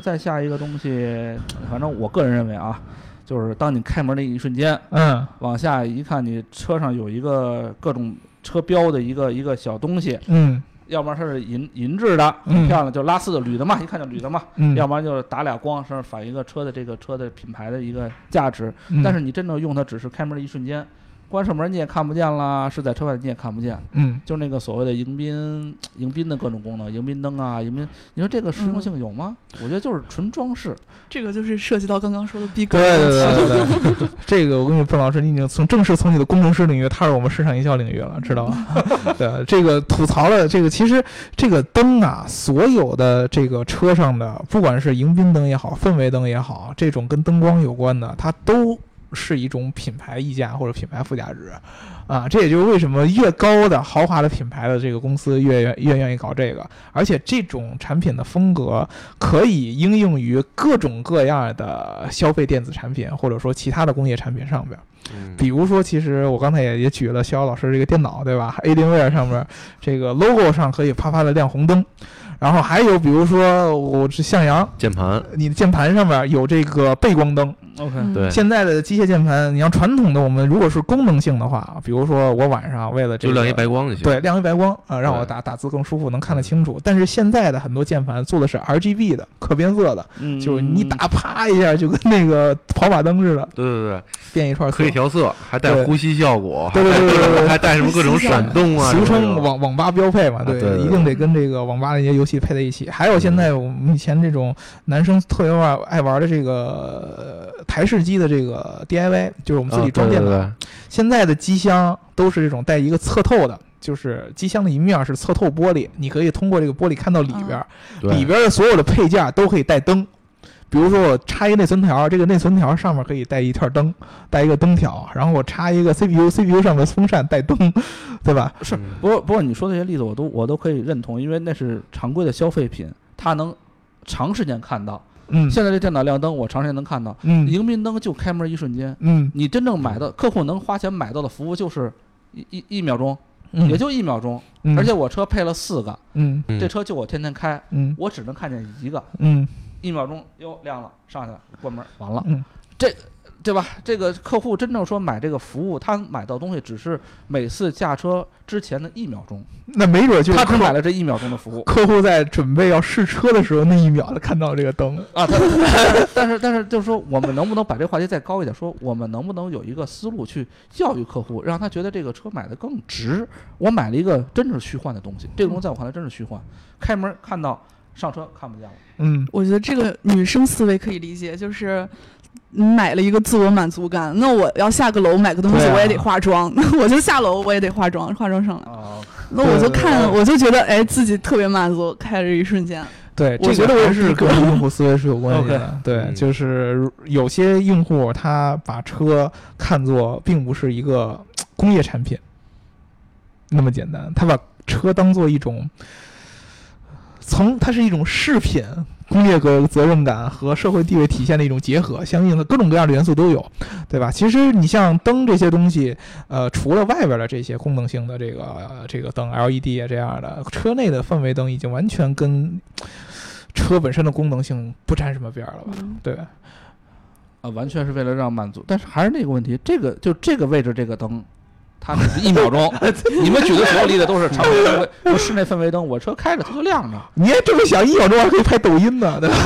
再下一个东西，反正我个人认为啊，就是当你开门的一瞬间，嗯往下一看，你车上有一个各种车标的一个一个小东西，嗯要不然它是银银质的，漂亮，就拉丝的铝的嘛，一看就铝的嘛。嗯，要不然就是打俩光，上面反映一个车的这个车的品牌的一个价值。嗯但是你真正用它，只是开门的一瞬间，关上门你也看不见啦，是在车外你也看不见。嗯就那个所谓的迎宾迎宾的各种功能，迎宾灯啊，迎宾，你说这个实用性有吗？我觉得就是纯装饰。这个就是涉及到刚刚说的逼格对。对对对对，这个我跟你说老师，你已经从正式从你的工程师领域踏入我们市场营销领域了，知道吧？对，这个吐槽了，这个其实这个灯啊，所有的这个车上的，不管是迎宾灯也好，氛围灯也好，这种跟灯光有关的，它都是一种品牌溢价或者品牌附加值，啊，这也就是为什么越高的豪华的品牌的这个公司越越愿意搞这个，而且这种产品的风格可以应用于各种各样的消费电子产品或者说其他的工业产品上边。比如说，其实我刚才也也举了肖老师这个电脑，对吧？ADINWARE 上面这个 logo 上可以啪啪的亮红灯，然后还有比如说我是向阳，键盘，你的键盘上面有这个背光灯。OK，嗯。对。现在的机械键盘，你像传统的我们如果是功能性的话，比如说我晚上为了这个就亮一白光就行。对，亮一白光啊，让我打打字更舒服，能看得清楚。但是现在的很多键盘做的是 RGB 的可变色的，嗯。就是你打啪一下就跟那个跑马灯似的，对对对，变一串色。可以。调色，还带呼吸效果，对。对对对对对还带什么各种闪动啊，俗称网网吧标配嘛，啊对对对。一定得跟这个网吧那些游戏配在一起。还有现在我们以前这种男生特别爱爱玩的这个呃台式机的这个 DIY，就是我们自己装电脑。啊对对对现在的机箱都是这种带一个侧透的，就是机箱的一面是侧透玻璃，你可以通过这个玻璃看到里边里边的所有的配件都可以带灯。比如说我插一个内存条，这个内存条上面可以带一片灯，带一个灯条，然后我插一个 CPU，CPU 上面风扇带灯，对吧？是。嗯。不过不过你说的这些例子我都我都可以认同，因为那是常规的消费品，它能长时间看到。嗯。现在这电脑亮灯，我长时间能看到，嗯。迎宾灯就开门一瞬间，嗯。你真正买到客户能花钱买到的服务就是一一一秒钟，嗯，也就一秒钟，嗯，而且我车配了四个，嗯。嗯。这车就我天天开，嗯。我只能看见一个，嗯一秒钟哟亮了，上去了，关门完了，嗯这对吧？这个客户真正说买这个服务，他买到东西只是每次驾车之前的一秒钟，那没准就他只买了这一秒钟的服务客户在准备要试车的时候，那一秒他看到这个灯，啊。他但是但是就是说，我们能不能把这话题再高一点？说我们能不能有一个思路去教育客户，让他觉得这个车买的更值？我买了一个真是虚幻的东西，这个东西在我看来真是虚幻。开门看到，上车看不见了。嗯我觉得这个女生思维可以理解，就是你买了一个自我满足感。那我要下个楼买个东西，我也得化妆，那我就下楼我也得化妆，化妆上来。啊，那我就看，我就觉得哎，自己特别满足，开着一瞬间。对，我觉得我这个还是跟用户思维是有关系的。对，嗯就是有些用户他把车看作并不是一个工业产品那么简单，他把车当做一种从它是一种饰品。工业个责任感和社会地位体现的一种结合，相应的各种各样的元素都有，对吧？其实你像灯这些东西，呃，除了外边的这些功能性的这个、呃这个灯 LED 啊这样的，车内的氛围灯已经完全跟车本身的功能性不沾什么边儿了吧？嗯对，啊，完全是为了让满足，但是还是那个问题，这个就这个位置这个灯，它只是一秒钟。你们举的所有例子都是常规氛围，我室内氛围灯，我车开着它就亮着。你也这么想，一秒钟还可以拍抖音呢，对吧？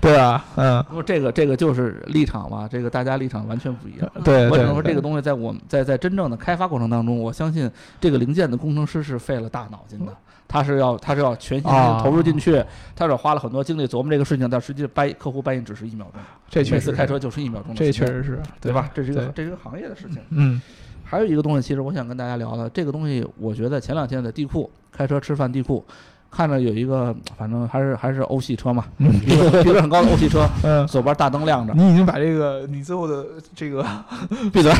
对吧？嗯，不，这个这个就是立场嘛，这个大家立场完全不一样。对，对我只能说，这个对东西在我们在在真正的开发过程当中，我相信这个零件的工程师是费了大脑筋的，他是要他是要全心啊投入进去，他是花了很多精力琢磨这个事情，但实际搬客户搬运只是一秒钟，这确实是每次开车就是一秒钟的这确实是对吧？这是一个对这是一个行业的事情。嗯还有一个东西，其实我想跟大家聊的，这个东西，我觉得前两天在地库开车吃饭，地库看着有一个，反正还是还是欧系车嘛，嗯。比率比很高的欧系车，嗯，左边大灯亮着，你已经把这个你最后的这个 闭嘴，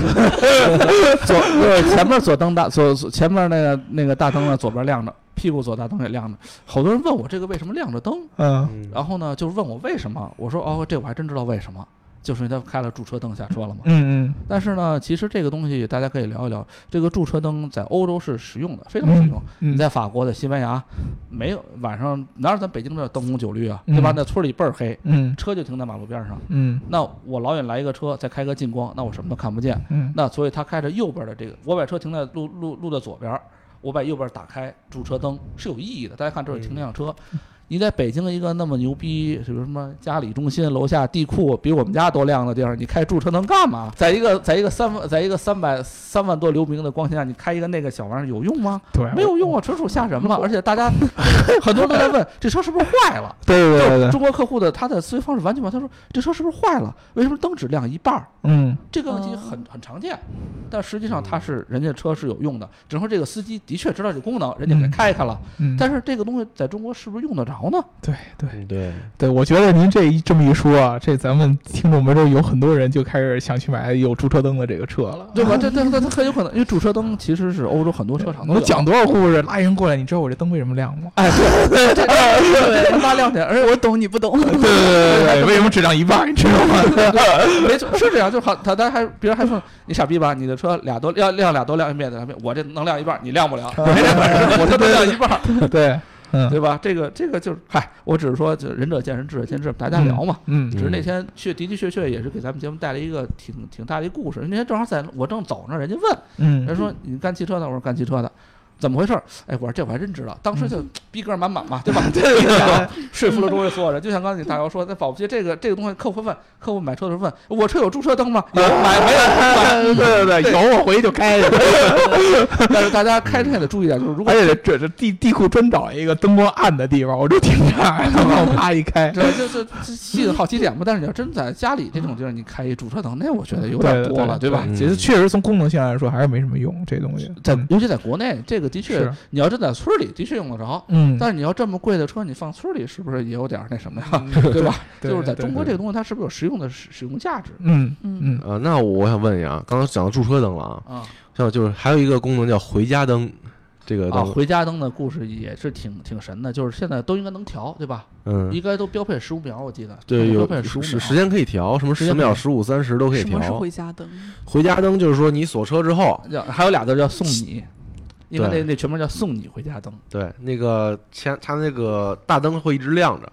左对前面左灯大左左前面那个那个大灯呢，左边亮着，屁股左大灯也亮着，好多人问我这个为什么亮着灯，嗯。嗯。然后呢就是问我为什么，我说哦这我还真知道为什么。就是因为他开了驻车灯下车了嘛，嗯但是呢，其实这个东西大家可以聊一聊。这个驻车灯在欧洲是实用的，非常实用。嗯你在法国、在西班牙，没有晚上哪有咱北京这灯红酒绿啊，对吧？嗯那村里倍儿黑，嗯车就停在马路边上。嗯那我老远来一个车，再开个近光，那我什么都看不见。嗯那所以他开着右边的这个，我把车停在路路路的左边儿，我把右边打开驻车灯是有意义的。大家看这是停辆车。你在北京一个那么牛逼，什么什么嘉里中心楼下地库比我们家都亮的地儿，你开驻车能干嘛？在一个在一个三万在一个三百三万多流明的光线下，你开一个那个小玩意儿有用吗？对，没有用啊，纯属吓人嘛！而且大家 很多人都在问，这车是不是坏了？对对对对对，中国客户的他的思维方式完全不一样，他说这车是不是坏了？为什么灯只亮一半？嗯这个问题很很常见，但实际上它是人家车是有用的，只能说这个司机的确知道这功能，人家给开开了。嗯，但是这个东西在中国是不是用得着着呢？对对嗯对，对，我觉得您这一这么一说啊，这咱们听众们这有很多人就开始想去买有驻车灯的这个车了，对吧？这这这这很有可能，因为驻车灯其实是欧洲很多车厂都讲多少故事，拉人过来，你知道我这灯为什么亮吗？哎，对对对对，拉亮点，而且我懂你不懂，对对对对，为什么只亮一半？你知道吗？没错，是这样，就好，他他还别人还说你傻逼吧，你的车俩都亮亮俩都亮一遍的，我这能亮一半，你亮不了，没这本事，我这能亮一半，对，嗯对吧？这个这个就是，嗨，我只是说，就仁者见仁，智者见智，大家聊嘛。嗯只是那天确的的确确也是给咱们节目带来一个挺挺大的一个故事。那天正好在我正走呢，人家问，嗯，人说你干汽车的，我说干汽车的。怎么回事儿？哎，我说这我还真知道，当时就逼格满满嘛，对吧？对对 说服了周围所有人。就像刚才你大姚说，在保不齐这个这个东西，客户问，客户买车的时候问我车有驻车灯吗？有，买没有？买。对对对，有我回去就开去，但是大家开车也得注意点，就是如果而且这这地地库专找一个灯光暗的地方，我就停这儿，然后啪一开，这这这这吸引好奇点嘛。但是你要真在家里这种地儿，你开一驻车灯，那我觉得有点多了，对吧？嗯其实确实从功能性来说还是没什么用，这东西在嗯尤其在国内，这个的确，你要真在村里，的确用得着。嗯，但是你要这么贵的车，你放村里是不是也有点那什么呀？嗯 对吧？对就是在中国这个东西，它是不是有实用的使使用价值嗯嗯嗯呃，那我想问一下，刚刚讲到驻车灯了啊，啊？像就是还有一个功能叫回家灯，这个啊，回家灯的故事也是挺挺神的，就是现在都应该能调，对吧？嗯，应该都标配十五秒，我记得。对，有标配十五秒。时时间可以调，什么十秒、十五、三十都可以调什么是调。回家灯？回家灯就是说你锁车之后，叫还有俩字叫送你，应该那那全名叫送你回家灯。对，那个前它那个大灯会一直亮着，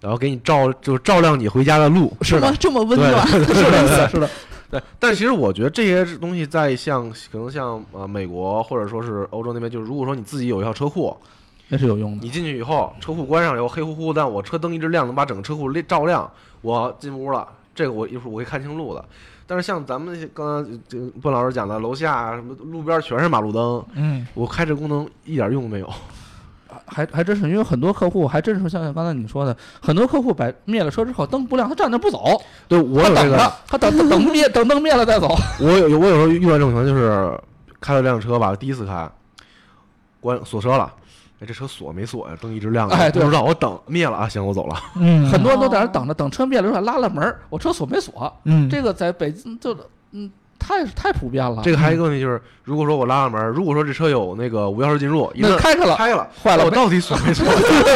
然后给你照，就是照亮你回家的路。是吗这么温暖，对是的，是的，对，但其实我觉得这些东西在像可能像呃美国或者说是欧洲那边，就是如果说你自己有一套车库，那是有用的。你进去以后车库关上以后黑乎乎，但我车灯一直亮，能把整个车库亮照亮，我进屋了，这个我一会儿我会看清路的。但是像咱们那些刚刚这个笨老师讲的，楼下啊什么路边全是马路灯，嗯我开这功能一点用都没有。还还真是，因为很多客户还真是像刚才你说的，很多客户把灭了车之后灯不亮，他站那不走，对我有这个，他等着，他等等等灭等灯灭了再走。我有我有时候遇到这种情况，就是开了辆车吧，第一次开，关锁车了。哎，这车锁没锁呀？灯一直亮着，哎对不知道。我等灭了啊，行，我走了。嗯，很多人都在那等着，等车灭了之后拉了门，我车锁没锁。嗯这个在北京就嗯太太普遍了。这个还有一个问题就是，如果说我拉了门，如果说这车有那个无钥匙进入，那开开了，开了，坏了我到底锁没锁？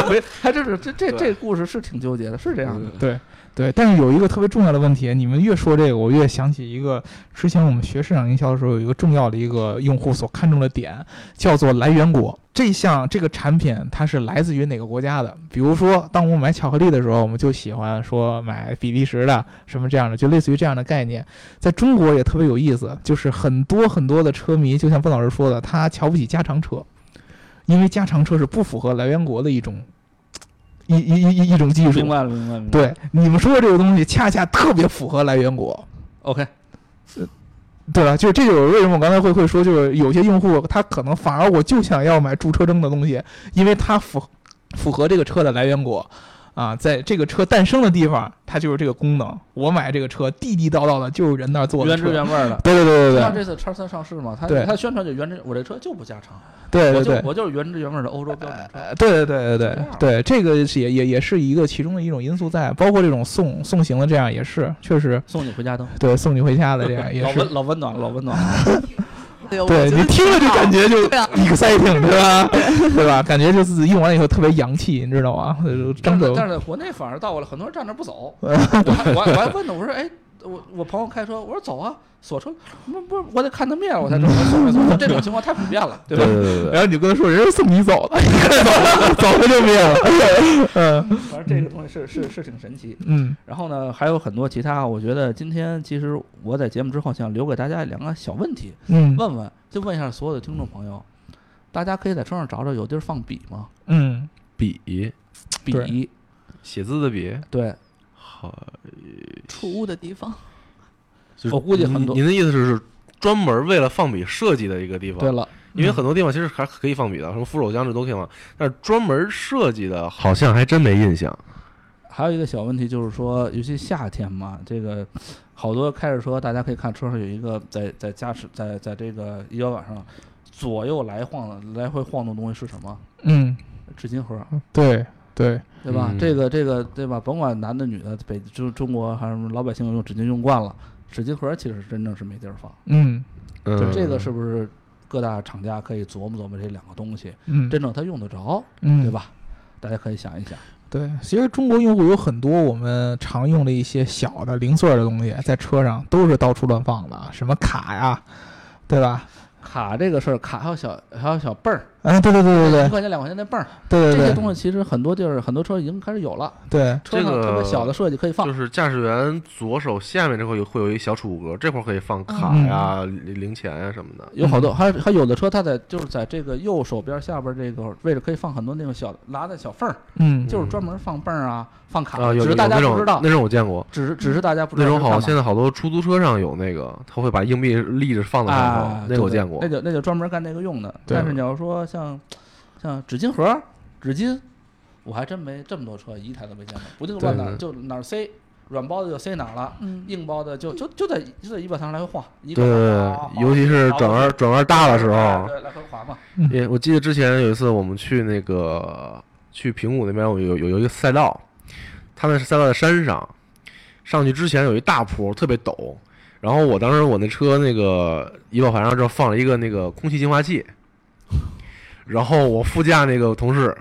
没，还真是这这这故事是挺纠结的，是这样的。对对，但是有一个特别重要的问题，你们越说这个，我越想起一个之前我们学市场营销的时候有一个重要的一个用户所看重的点，叫做来源国。这项这个产品它是来自于哪个国家的？比如说，当我们买巧克力的时候，我们就喜欢说买比利时的什么这样的，就类似于这样的概念。在中国也特别有意思，就是很多很多的车迷，就像笨老师说的，他瞧不起加长车，因为加长车是不符合来源国的一种一一一一一种技术明。白了，明白了。对，你们说的这个东西，恰恰特别符合来源国，，OK，对吧？就是这就是为什么我刚才会会说，就是有些用户他可能反而我就想要买驻车证的东西，因为它符符合这个车的来源国。啊，在这个车诞生的地方，它就是这个功能。我买这个车，地地道道的，就是人那儿做的原。汁原味儿的。对对对对对像这次叉三上市嘛，它对它宣传就原汁，我这车就不加长，对对对。我就我就是原汁原味儿的欧洲标准车。呃，对对对对对对，这个也也也是一个其中的一种因素在，包括这种送送行的这样也是，确实送你回家灯，对送你回家的这样也是老温，老温暖了，老温暖了。对，你听了就感觉就 exciting，对吧？对吧？感觉就是用完以后特别洋气，你知道吗？张着但是但是在国内反而倒过来，很多人站那不走。我还我还我还问呢，我说哎，我我朋友开车，我说走啊，锁车，不不是，我得看他面我才知道锁没锁。这种情况太普遍了，对吧？对对对然后你就跟他说，人家送你走的，走了 就灭了。嗯反正这个东西是是是挺神奇。嗯然后呢，还有很多其他，我觉得今天其实我在节目之后想留给大家两个小问题，嗯问问，就问一下所有的听众朋友，大家可以在车上找找有地儿放笔吗？嗯，笔笔，写字的笔，对，好，储物的地方。我估计很多您您的意思是是专门为了放笔设计的一个地方？对了，因为很多地方其实还可以放笔的，什么扶手箱这都可以放，但是专门设计的，好像还真没印象。还有一个小问题就是说，尤其夏天嘛，这个好多开着车，大家可以看车上有一个在在驾驶在在这个仪表板上左右来晃的来回晃动的东西是什么？嗯，纸巾盒。对对，对吧？嗯这个这个对吧？甭管男的女的，北中中国还是老百姓用纸巾用惯了，纸巾盒其实真正是没地儿放。嗯嗯，就这个是不是各大厂家可以琢磨琢磨这两个东西，嗯，真正它用得着，嗯对？吧？大家可以想一想。对，其实中国用户有很多我们常用的一些小的零碎儿的东西，在车上都是到处乱放的，什么卡呀，对吧？卡这个事儿，卡还有小还有小泵儿，嗯，对对对对对。一块钱两块钱那泵儿，对对对。这些东西其实很多地儿很多车已经开始有了，对，车上这个特别小的设计可以放就。是驾驶员左手下面这块有会有一小储物格，这块可以放卡嗯呀、零零钱呀什么的。有好多，还还有的车，它在就是在这个右手边下边这个位置可以放很多那种小拉的小缝儿，嗯。就是专门放泵儿啊、放卡。啊，只是大家不知道。那，种我见过，只是只是大家不知道那种好现在好多出租车上有那个，他会把硬币立着放在上头，啊，那个我见过。那。就那就专门干那个用的。但是你要说像像纸巾盒、纸巾，我还真没这么多车一台都没见过，不定乱哪儿就哪儿塞，软包的就塞哪儿了，嗯，硬包的就就就在就在仪表台上来回晃，对对对好，尤其是转弯转弯大的时候，对，来回滑嘛。也我记得之前有一次我们去那个去平谷那边，有有有有一个赛道，他那是赛道在山上，上去之前有一大坡，特别陡。然后我当时我那车那个仪表盘上这放了一个那个空气净化器，然后我副驾那个同事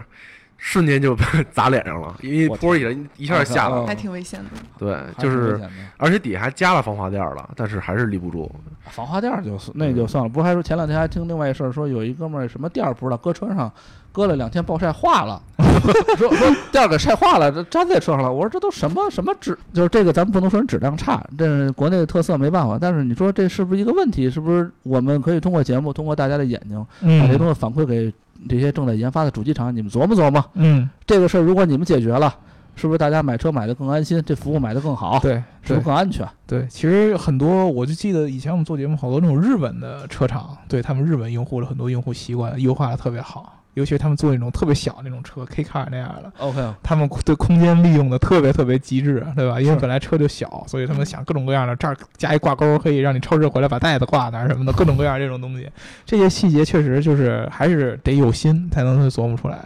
瞬间就 砸脸上了，因为我坡一来一下就下来哦了。还挺危险的。对，就是挺危险的而且底下还加了防滑垫了，但是还是立不住。防滑垫儿就那就算了，不是还说前两天还听另外一事儿，说有一哥们儿什么垫儿不知道搁车上搁了两天暴晒化了，说说垫儿给晒化了，这粘在车上了。我说这都什么什么质，就是这个咱们不能说人质量差，这是国内的特色没办法。但是你说这是不是一个问题？是不是我们可以通过节目，通过大家的眼睛，把这东嗯西反馈给这些正在研发的主机厂，你们琢磨琢磨，嗯，这个事儿如果你们解决了，是不是大家买车买的更安心，这服务买的更好，对对是不是更安全？对，其实很多，我就记得以前我们做节目，好多那种日本的车厂，对他们日本用户的很多用户习惯优化的特别好，尤其是他们做那种特别小那种车，K car 那样的，OK，他们对空间利用的特别特别极致，对吧？因为本来车就小，所以他们想各种各样的，这儿加一挂钩，可以让你超市回来把袋子挂那儿什么的，各种各样这种东西，这些细节确实就是还是得有心才能琢磨出来，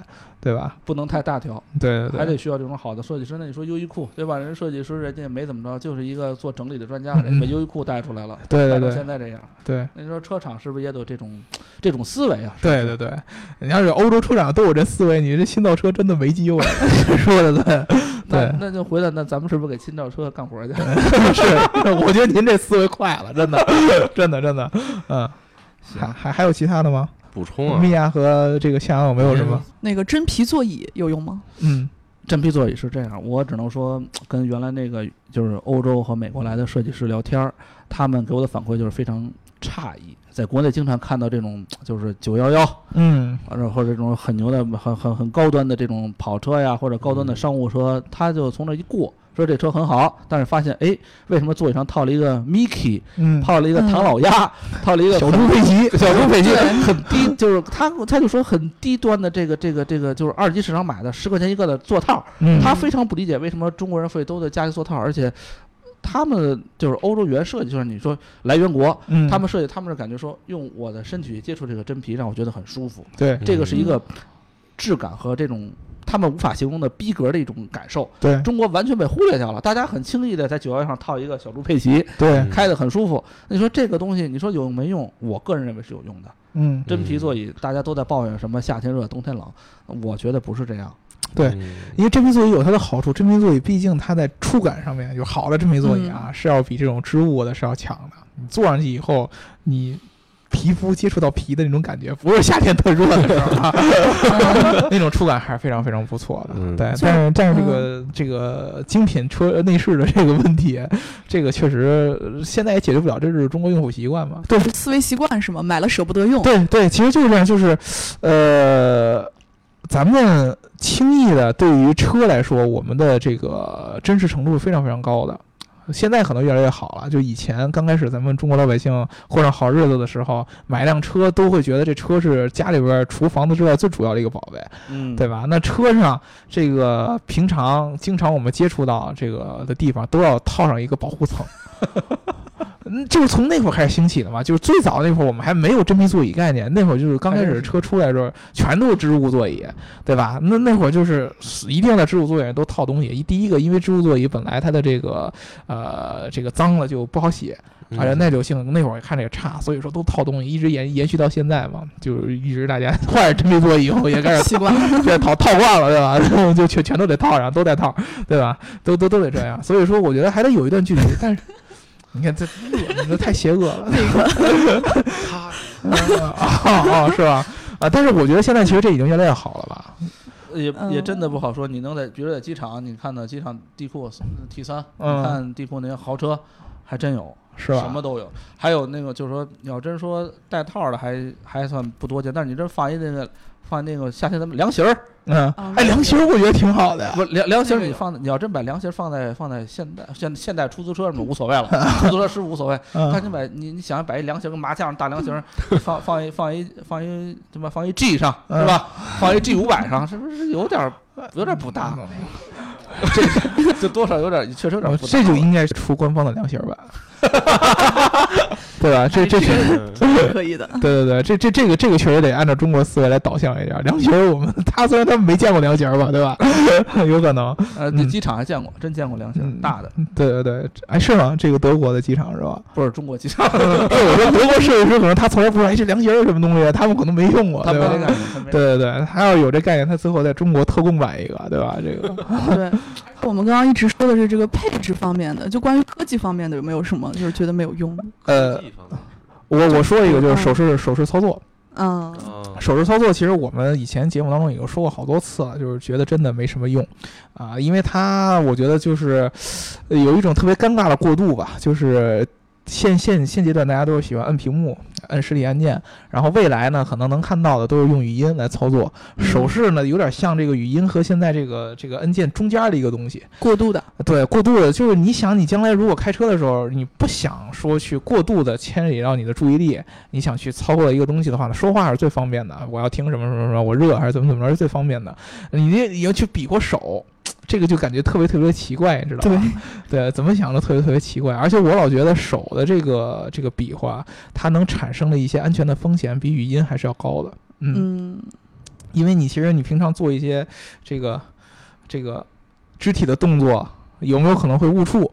对吧？不能太大条。对对对，还得需要这种好的设计师。那你说优衣库对吧？人设计师人家也没怎么着，就是一个做整理的专家，嗯人家把优衣库带出来了，带到对对对现在这样。对。那你说车厂是不是也有这种这种思维啊？对对对，你要是欧洲车厂都有这思维，你这新造车真的没机会。说的对，那对那就回来，那咱们是不是给新造车干活去？是，我觉得您这思维快了，真的，真的，真的，嗯，还还还有其他的吗？补充啊米，娅和这个夏阳有没有什么？那个真皮座椅有用吗？嗯真皮座椅是这样，我只能说跟原来那个就是欧洲和美国来的设计师聊天儿，他们给我的反馈就是非常诧异。在国内经常看到这种就是九幺幺，嗯或者或者这种很牛的、很很很高端的这种跑车呀，或者高端的商务车，他就从这一过，说这车很好，但是发现哎，为什么座椅上套了一个 Mickey，嗯，套了一个唐老鸭，套了一个小猪佩奇，小猪佩奇。很低，就是他他就说很低端的这个这个这个就是二级市场买的十块钱一个的座套，嗯。他非常不理解为什么中国人会都得加一座套，而且他们就是欧洲原设计，就是你说来源国，嗯，他们设计他们是感觉说用我的身体接触这个真皮，让我觉得很舒服，对。这个是一个质感和这种他们无法形容的逼格的一种感受。对中国完全被忽略掉了，大家很轻易的在九幺幺上套一个小猪佩奇，对，嗯开的很舒服。那你说这个东西，你说有用没用？我个人认为是有用的。嗯真皮座椅，大家都在抱怨什么夏天热、冬天冷，我觉得不是这样。对。嗯因为真皮座椅有它的好处，真皮座椅毕竟它在触感上面，有好的真皮座椅啊，是要比这种织物的是要强的。你坐上去以后，你皮肤接触到皮的那种感觉，不是夏天特热的时候啊，那种触感还是非常非常不错的。嗯对，但是但是这个、这个精品车内饰的这个问题，这个确实呃现在也解决不了，这是中国用户习惯嘛。对思维习惯是吗？买了舍不得用。对对，其实就是这样，就是呃，咱们轻易的对于车来说，我们的这个真实程度是非常非常高的。现在可能越来越好了。就以前刚开始咱们中国老百姓过上好日子的时候，买辆车都会觉得这车是家里边除房子之外最主要的一个宝贝，嗯对吧？那车上这个平常经常我们接触到这个的地方都要套上一个保护层。嗯，就是从那会儿开始兴起的嘛。就是最早那会儿我们还没有真皮座椅概念，那会儿就是刚开始车出来的时候，全都是织物座椅，对吧？那那会儿就是一定要在织物座椅上都套东西。一第一个，因为织物座椅本来它的这个呃这个脏了就不好洗。而且耐久性那会儿看着也差，所以说都套东西，一直延延续到现在嘛，就是一直大家换上真皮座椅以后也开始习惯，对套套惯了，对吧？然后就全全都得套上，都带套，对吧？都都都得这样。所以说，我觉得还得有一段距离。但是你看这你这太邪恶了，那个他啊 是吧？啊，但是我觉得现在其实这已经越来越好了吧？也也真的不好说。你能在比如在机场，你看到机场地库 T 三，你看地库那些豪车，还真有。是吧？什么都有，还有那个就是说，你要真说带套的，还还算不多见。但是你这放一那个放那个夏天咱们凉席儿，嗯，哎，凉席儿我觉得挺好的。不凉凉席儿你放，你要真把凉席儿放在放在现代现现代出租车上面无所谓了，出租车师傅无所谓。但你把你你想把一凉席儿跟麻将大凉席儿，放放一放一放一什么放一 G 上是吧？放一 G 五百上，是不是有点有点不搭？这这多少有点确实有点不搭。这就应该出官方的凉席儿吧。对吧？这这是可以的。对对对，这这这个这个确实得按照中国思维来导向一点。凉席儿，我们他虽然他没见过凉席儿吧，对吧？有可能。呃，那机场还见过，真见过凉席儿，大的。对对对，哎，是吗？这个德国的机场是吧？不是中国机场。我说德国设计师可能他从来不知道，哎，这凉席儿是什么东西？他们可能没用过，对吧？对对对，他要有这概念，他最后在中国特供版一个，对吧？这个。对。我们刚刚一直说的是这个配置方面的，就关于科技方面的有没有什么就是觉得没有用？呃，我我说一个就是手势手势操作，嗯，手势操作其实我们以前节目当中已经说过好多次了，就是觉得真的没什么用。啊，因为它我觉得就是有一种特别尴尬的过渡吧，就是现现现阶段大家都是喜欢摁屏幕。摁实体按键，然后未来呢，可能能看到的都是用语音来操作。手势呢，有点像这个语音和现在这个这个按键中间的一个东西，过渡的。对，过渡的，就是你想，你将来如果开车的时候，你不想说去过度的牵引到你的注意力，你想去操作一个东西的话呢，说话是最方便的。我要听什么什么什么，我热还是怎么怎么着是最方便的。你你要去比过手。这个就感觉特别特别奇怪，你知道吗？对，对，怎么想都特别特别奇怪。而且我老觉得手的这个这个比划，它能产生的一些安全的风险，比语音还是要高的。嗯，因为你其实你平常做一些这个这个肢体的动作，有没有可能会误触，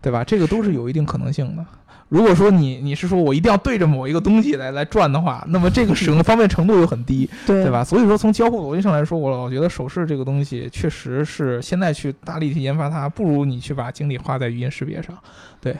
对吧？这个都是有一定可能性的。如果说你你是说我一定要对着某一个东西来来转的话，那么这个使用的方便程度又很低，对对吧？所以说从交互逻辑上来说，我老觉得手势这个东西确实是现在去大力去研发它，不如你去把精力花在语音识别上。对，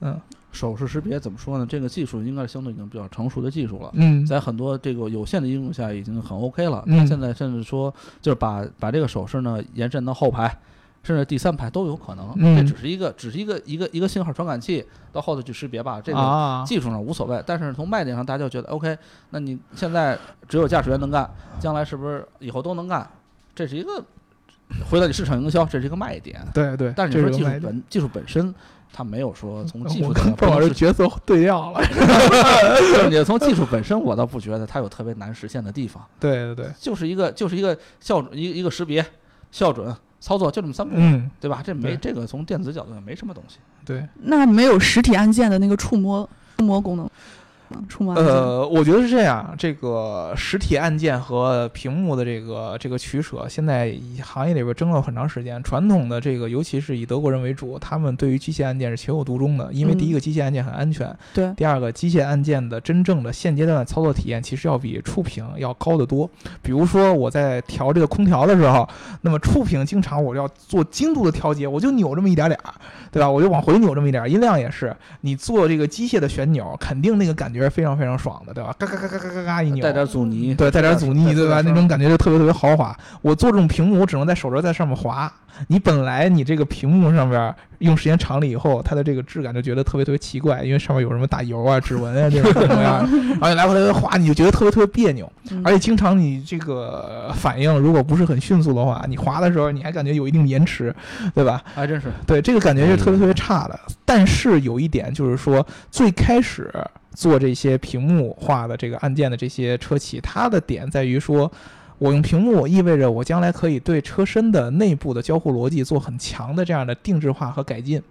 嗯，手势识别怎么说呢？这个技术应该是相对已经比较成熟的技术了。嗯，在很多这个有限的应用下已经很 OK 了。嗯，现在甚至说就是把把这个手势呢延伸到后排。甚至第三排都有可能，这只是一个，只是一个一个一个信号传感器到后头去识别吧，这个技术上无所谓。但是从卖点上，大家就觉得 OK。那你现在只有驾驶员能干，将来是不是以后都能干？这是一个回到你市场营销，这是一个卖点。对对。但是你说技术本技术本身，它没有说从技术。不好意思，角色对调了。你从技术本身，我倒不觉得它有特别难实现的地方。对对对。就是一个就是一个校准一一个识别校准。操作就这么三步，对吧？这没这个从电子角度上没什么东西。对，那没有实体按键的那个触摸触摸功能。触摸呃，我觉得是这样。这个实体按键和屏幕的这个这个取舍，现在行业里边争了很长时间。传统的这个，尤其是以德国人为主，他们对于机械按键是情有独钟的。因为第一个，机械按键很安全；对，第二个，机械按键的真正的现阶段的操作体验，其实要比触屏要高得多。比如说我在调这个空调的时候，那么触屏经常我要做精度的调节，我就扭这么一点点儿，对吧？我就往回扭这么一点儿，音量也是。你做这个机械的旋钮，肯定那个感觉。是非常非常爽的，对吧？嘎嘎嘎嘎嘎嘎嘎一扭，带点阻尼，对，带点阻尼，对吧？那种感觉就特别特别豪华。我做这种屏幕，我只能在手肘在上面滑。你本来你这个屏幕上边用时间长了以后，它的这个质感就觉得特别特别奇怪，因为上面有什么打油啊、指纹啊这种什么样，然后来回来回滑，你就觉得特别特别别扭。而且经常你这个反应如果不是很迅速的话，你滑的时候你还感觉有一定延迟，对吧？还真是。对，这个感觉是特别特别差的。但是有一点就是说，最开始。做这些屏幕化的这个按键的这些车企，它的点在于说，我用屏幕意味着我将来可以对车身的内部的交互逻辑做很强的这样的定制化和改进。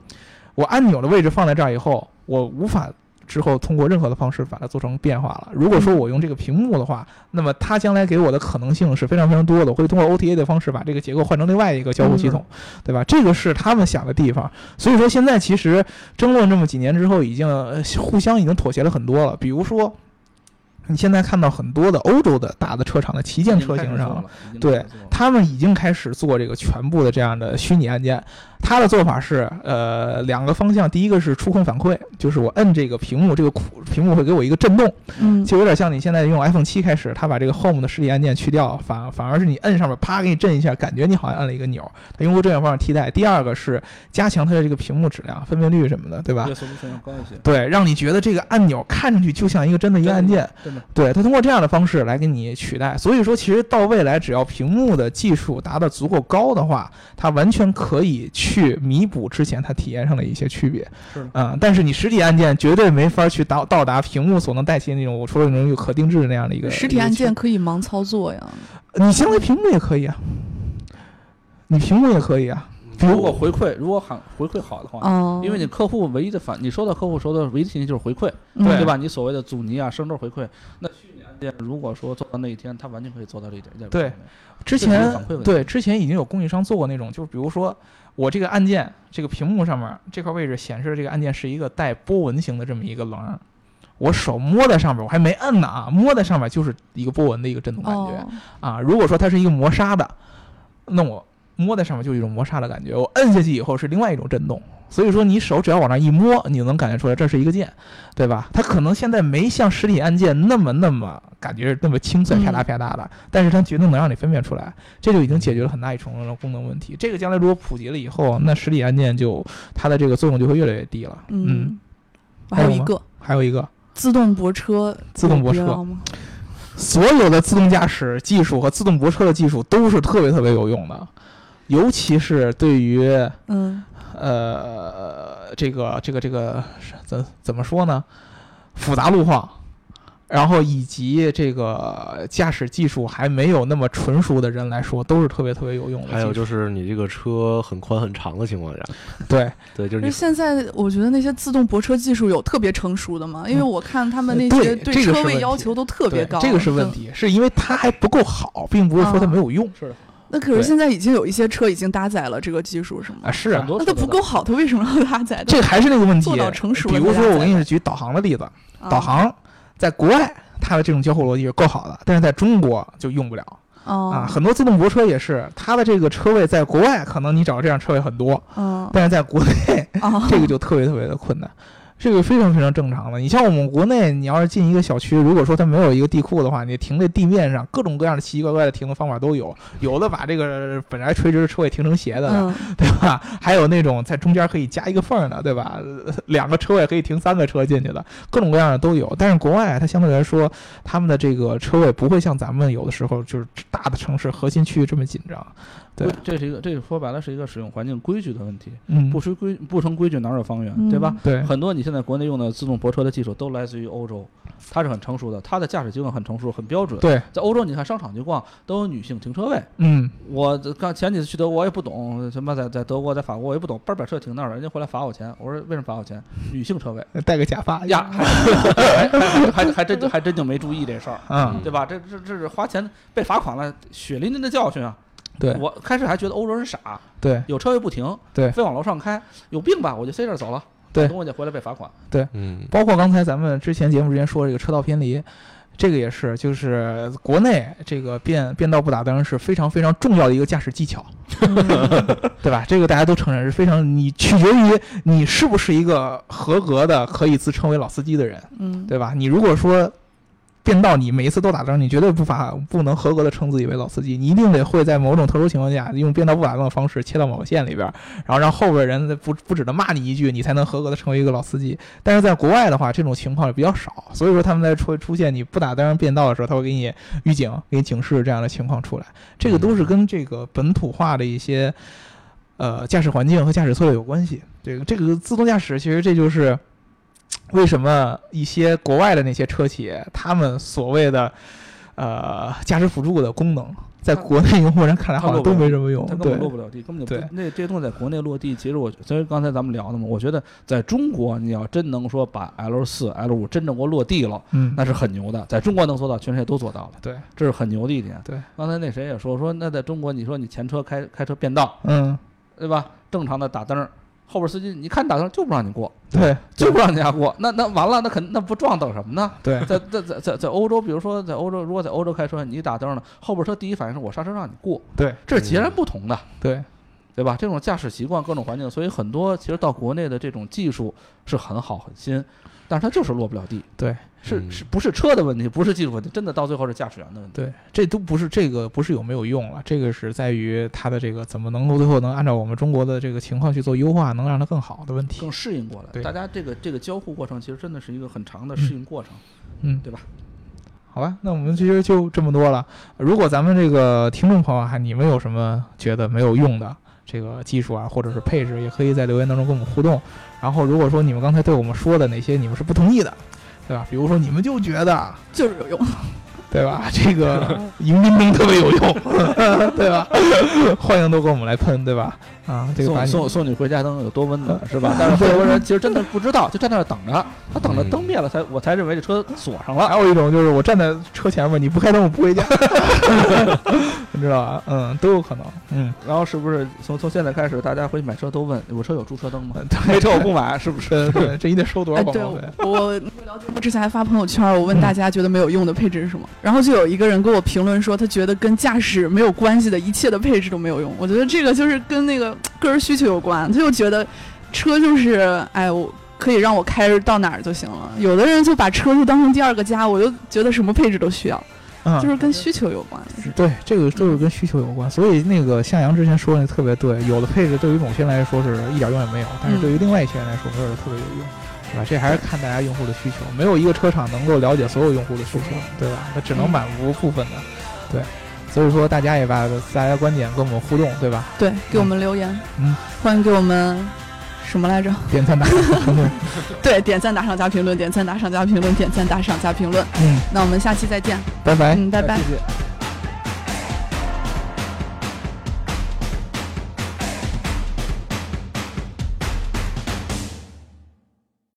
我按钮的位置放在这儿以后，我无法之后通过任何的方式把它做成变化了。如果说我用这个屏幕的话，那么它将来给我的可能性是非常非常多的。我会通过 OTA 的方式把这个结构换成另外一个交互系统，对吧？这个是他们想的地方。所以说现在其实争论这么几年之后，已经呃互相已经妥协了很多了。比如说。你现在看到很多的欧洲的大的车厂的旗舰车型上，对他们已经开始做这个全部的这样的虚拟按键。它的做法是，呃，两个方向，第一个是触控反馈，就是我摁这个屏幕，这个屏幕会给我一个震动，嗯，就有点像你现在用 iPhone 七开始，它把这个 Home 的实体按键去掉，反反而是你摁上面，啪给你震一下，感觉你好像按了一个钮。它用过这种方式替代。第二个是加强它的这个屏幕质量、分辨率什么的，对吧？对，让你觉得这个按钮看上去就像一个真的一个按键。对，它通过这样的方式来给你取代。所以说，其实到未来，只要屏幕的技术达到足够高的话，它完全可以去。去弥补之前它体验上的一些区别，是啊，但是你实体按键绝对没法去到到达屏幕所能代替那种我说的那种有可定制的那样的一个。实体按键可以盲操作呀，你相对屏幕也可以啊，你屏幕也可以啊。如果回馈如果喊回馈好的话，因为你客户唯一的反，你收到客户收到唯一信息就是回馈，对吧？你所谓的阻尼啊、声轴回馈，那虚拟按键如果说做到那一天，它完全可以做到这一点。对，之前对之前已经有供应商做过那种，就是比如说。我这个按键，这个屏幕上面这块位置显示的这个按键是一个带波纹型的这么一个棱，我手摸在上面，我还没摁呢啊，摸在上面就是一个波纹的一个震动感觉啊。如果说它是一个磨砂的，那我摸在上面就有一种磨砂的感觉，我摁下去以后是另外一种震动。所以说，你手只要往那一摸，你能感觉出来这是一个键，对吧？它可能现在没像实体按键那么那么感觉那么清脆，啪嗒啪嗒的，但是它绝对能让你分辨出来，这就已经解决了很大一重的功能问题。这个将来如果普及了以后，那实体按键就它的这个作用就会越来越低了。嗯，还有一个，还有一个？自动泊车，自动泊车。所有的自动驾驶技术和自动泊车的技术都是特别特别有用的，尤其是对于嗯。呃，这个这个这个怎怎么说呢？复杂路况，然后以及这个驾驶技术还没有那么纯熟的人来说，都是特别特别有用的。还有就是你这个车很宽很长的情况下，对对，就是现在我觉得那些自动泊车技术有特别成熟的吗？因为我看他们那些对车位要求都特别高，这个是问题，是因为它还不够好，并不是说它没有用。是。那可是现在已经有一些车已经搭载了这个技术，是吗？啊，是啊，那它不够好，它为什么要搭载？这还是那个问题。做到成熟。比如说，我给你举导航的例子，导航在国外它的这种交互逻辑是够好的，但是在中国就用不了。啊，很多自动泊车也是，它的这个车位在国外可能你找这样车位很多，但是在国内 这个就特别特别的困难。这个非常非常正常的。你像我们国内，你要是进一个小区，如果说它没有一个地库的话，你停在地面上，各种各样的奇奇怪怪的停的方法都有。有的把这个本来垂直的车位停成斜的，对吧？还有那种在中间可以加一个缝的，对吧？两个车位可以停三个车进去的，各种各样的都有。但是国外它相对来说，他们的这个车位不会像咱们有的时候就是大的城市核心区域这么紧张。对，这是一个，这个说白了是一个使用环境规矩的问题。嗯，不成规不成规矩哪有方圆，对吧？对，很多你现在国内用的自动泊车的技术都来自于欧洲，它是很成熟的，它的驾驶经验很成熟，很标准。对，在欧洲你看商场去逛都有女性停车位。嗯，我刚前几次去德国我也不懂什么，在在德国在法国我也不懂，叭把车停那儿了，人家回来罚我钱，我说为什么罚我钱？女性车位，戴个假发呀，还还还真就还真就没注意这事儿，嗯，对吧？这这这是花钱被罚款了，血淋淋的教训啊！对，我开始还觉得欧洲人傻，对，有车位不停，对，非往楼上开，有病吧？我就塞这儿走了，对，东西回来被罚款，对，嗯，包括刚才咱们之前节目之前说这个车道偏离，这个也是，就是国内这个变变道不打灯是非常非常重要的一个驾驶技巧，对吧？这个大家都承认是非常，你取决于你是不是一个合格的可以自称为老司机的人，嗯，对吧？你如果说。变道，你每一次都打灯，你绝对不法不能合格的称自己为老司机。你一定得会在某种特殊情况下用变道不打灯的方式切到某个线里边，然后让后边人不不止的骂你一句，你才能合格的成为一个老司机。但是在国外的话，这种情况比较少，所以说他们在出出现你不打灯变道的时候，他会给你预警、给你警示这样的情况出来。这个都是跟这个本土化的一些呃驾驶环境和驾驶策略有关系。这个这个自动驾驶其实这就是。为什么一些国外的那些车企，他们所谓的呃驾驶辅助的功能，在国内用户人看来好像都没什么用，它根本落不了地，根本就不那这些东西在国内落地，其实我所以刚才咱们聊的嘛，我觉得在中国你要真能说把 L 四、L 五真正给我落地了，嗯，那是很牛的，在中国能做到，全世界都做到了，对，这是很牛的一点。对，刚才那谁也说说，那在中国你说你前车开开车变道，嗯，对吧？正常的打灯。后边司机，你看打灯就不让你过，对，就不让人家过。那那完了，那肯那不撞等什么呢？对，在在在在在欧洲，比如说在欧洲，如果在欧洲开车，你打灯了，后边车第一反应是我刹车让你过，对，这是截然不同的，对，对吧？这种驾驶习惯、各种环境，所以很多其实到国内的这种技术是很好很新，但是它就是落不了地。对。是是不是车的问题，不是技术问题，真的到最后是驾驶员的问题。对，这都不是这个不是有没有用了，这个是在于它的这个怎么能够最后能按照我们中国的这个情况去做优化，能让它更好的问题，更适应过来。对，大家这个这个交互过程其实真的是一个很长的适应过程，嗯，对吧？好吧，那我们其实就这么多了。如果咱们这个听众朋友还你们有什么觉得没有用的这个技术啊，或者是配置，也可以在留言当中跟我们互动。然后如果说你们刚才对我们说的哪些你们是不同意的。对吧？比如说你们就觉得就是有用，对吧？这个 迎宾灯特别有用，对吧？欢迎都跟我们来喷，对吧？啊，这个送送送你回家灯有多温暖，是吧？但是很多人其实真的不知道，就在那儿等着，他等着灯灭了才，我才认为这车锁上了。还有一种就是我站在车前面，你不开灯我不回家，你知道吧？嗯，都有可能。嗯，然后是不是从从现在开始，大家回去买车都问我车有驻车灯吗？没车我不买，是不是？对，这你得收多少广告费？我 了解，我之前还发朋友圈，我问大家觉得没有用的配置是什么，然后就有一个人给我评论说，他觉得跟驾驶没有关系的一切的配置都没有用。我觉得这个就是跟那个个人需求有关，他就觉得车就是哎，我可以让我开着到哪儿就行了。有的人就把车就当成第二个家，我就觉得什么配置都需要，就是跟需求有关。对，这个就是跟需求有关。所以那个向阳之前说的特别对，有的配置对于某些人来说是一点用也没有，但是对于另外一些人来说，它是特别有用，对吧？这还是看大家用户的需求，没有一个车厂能够了解所有用户的需求，对吧？它只能满足部分的，对。所以说，大家也把大家观点跟我们互动，对吧？对，给我们留言，嗯，欢迎给我们什么来着？点赞、打赏、评论。对，点赞、打赏加评论，点赞、打赏加评论，点赞、打赏加评论。嗯，那我们下期再见，拜拜。嗯，拜拜。谢谢。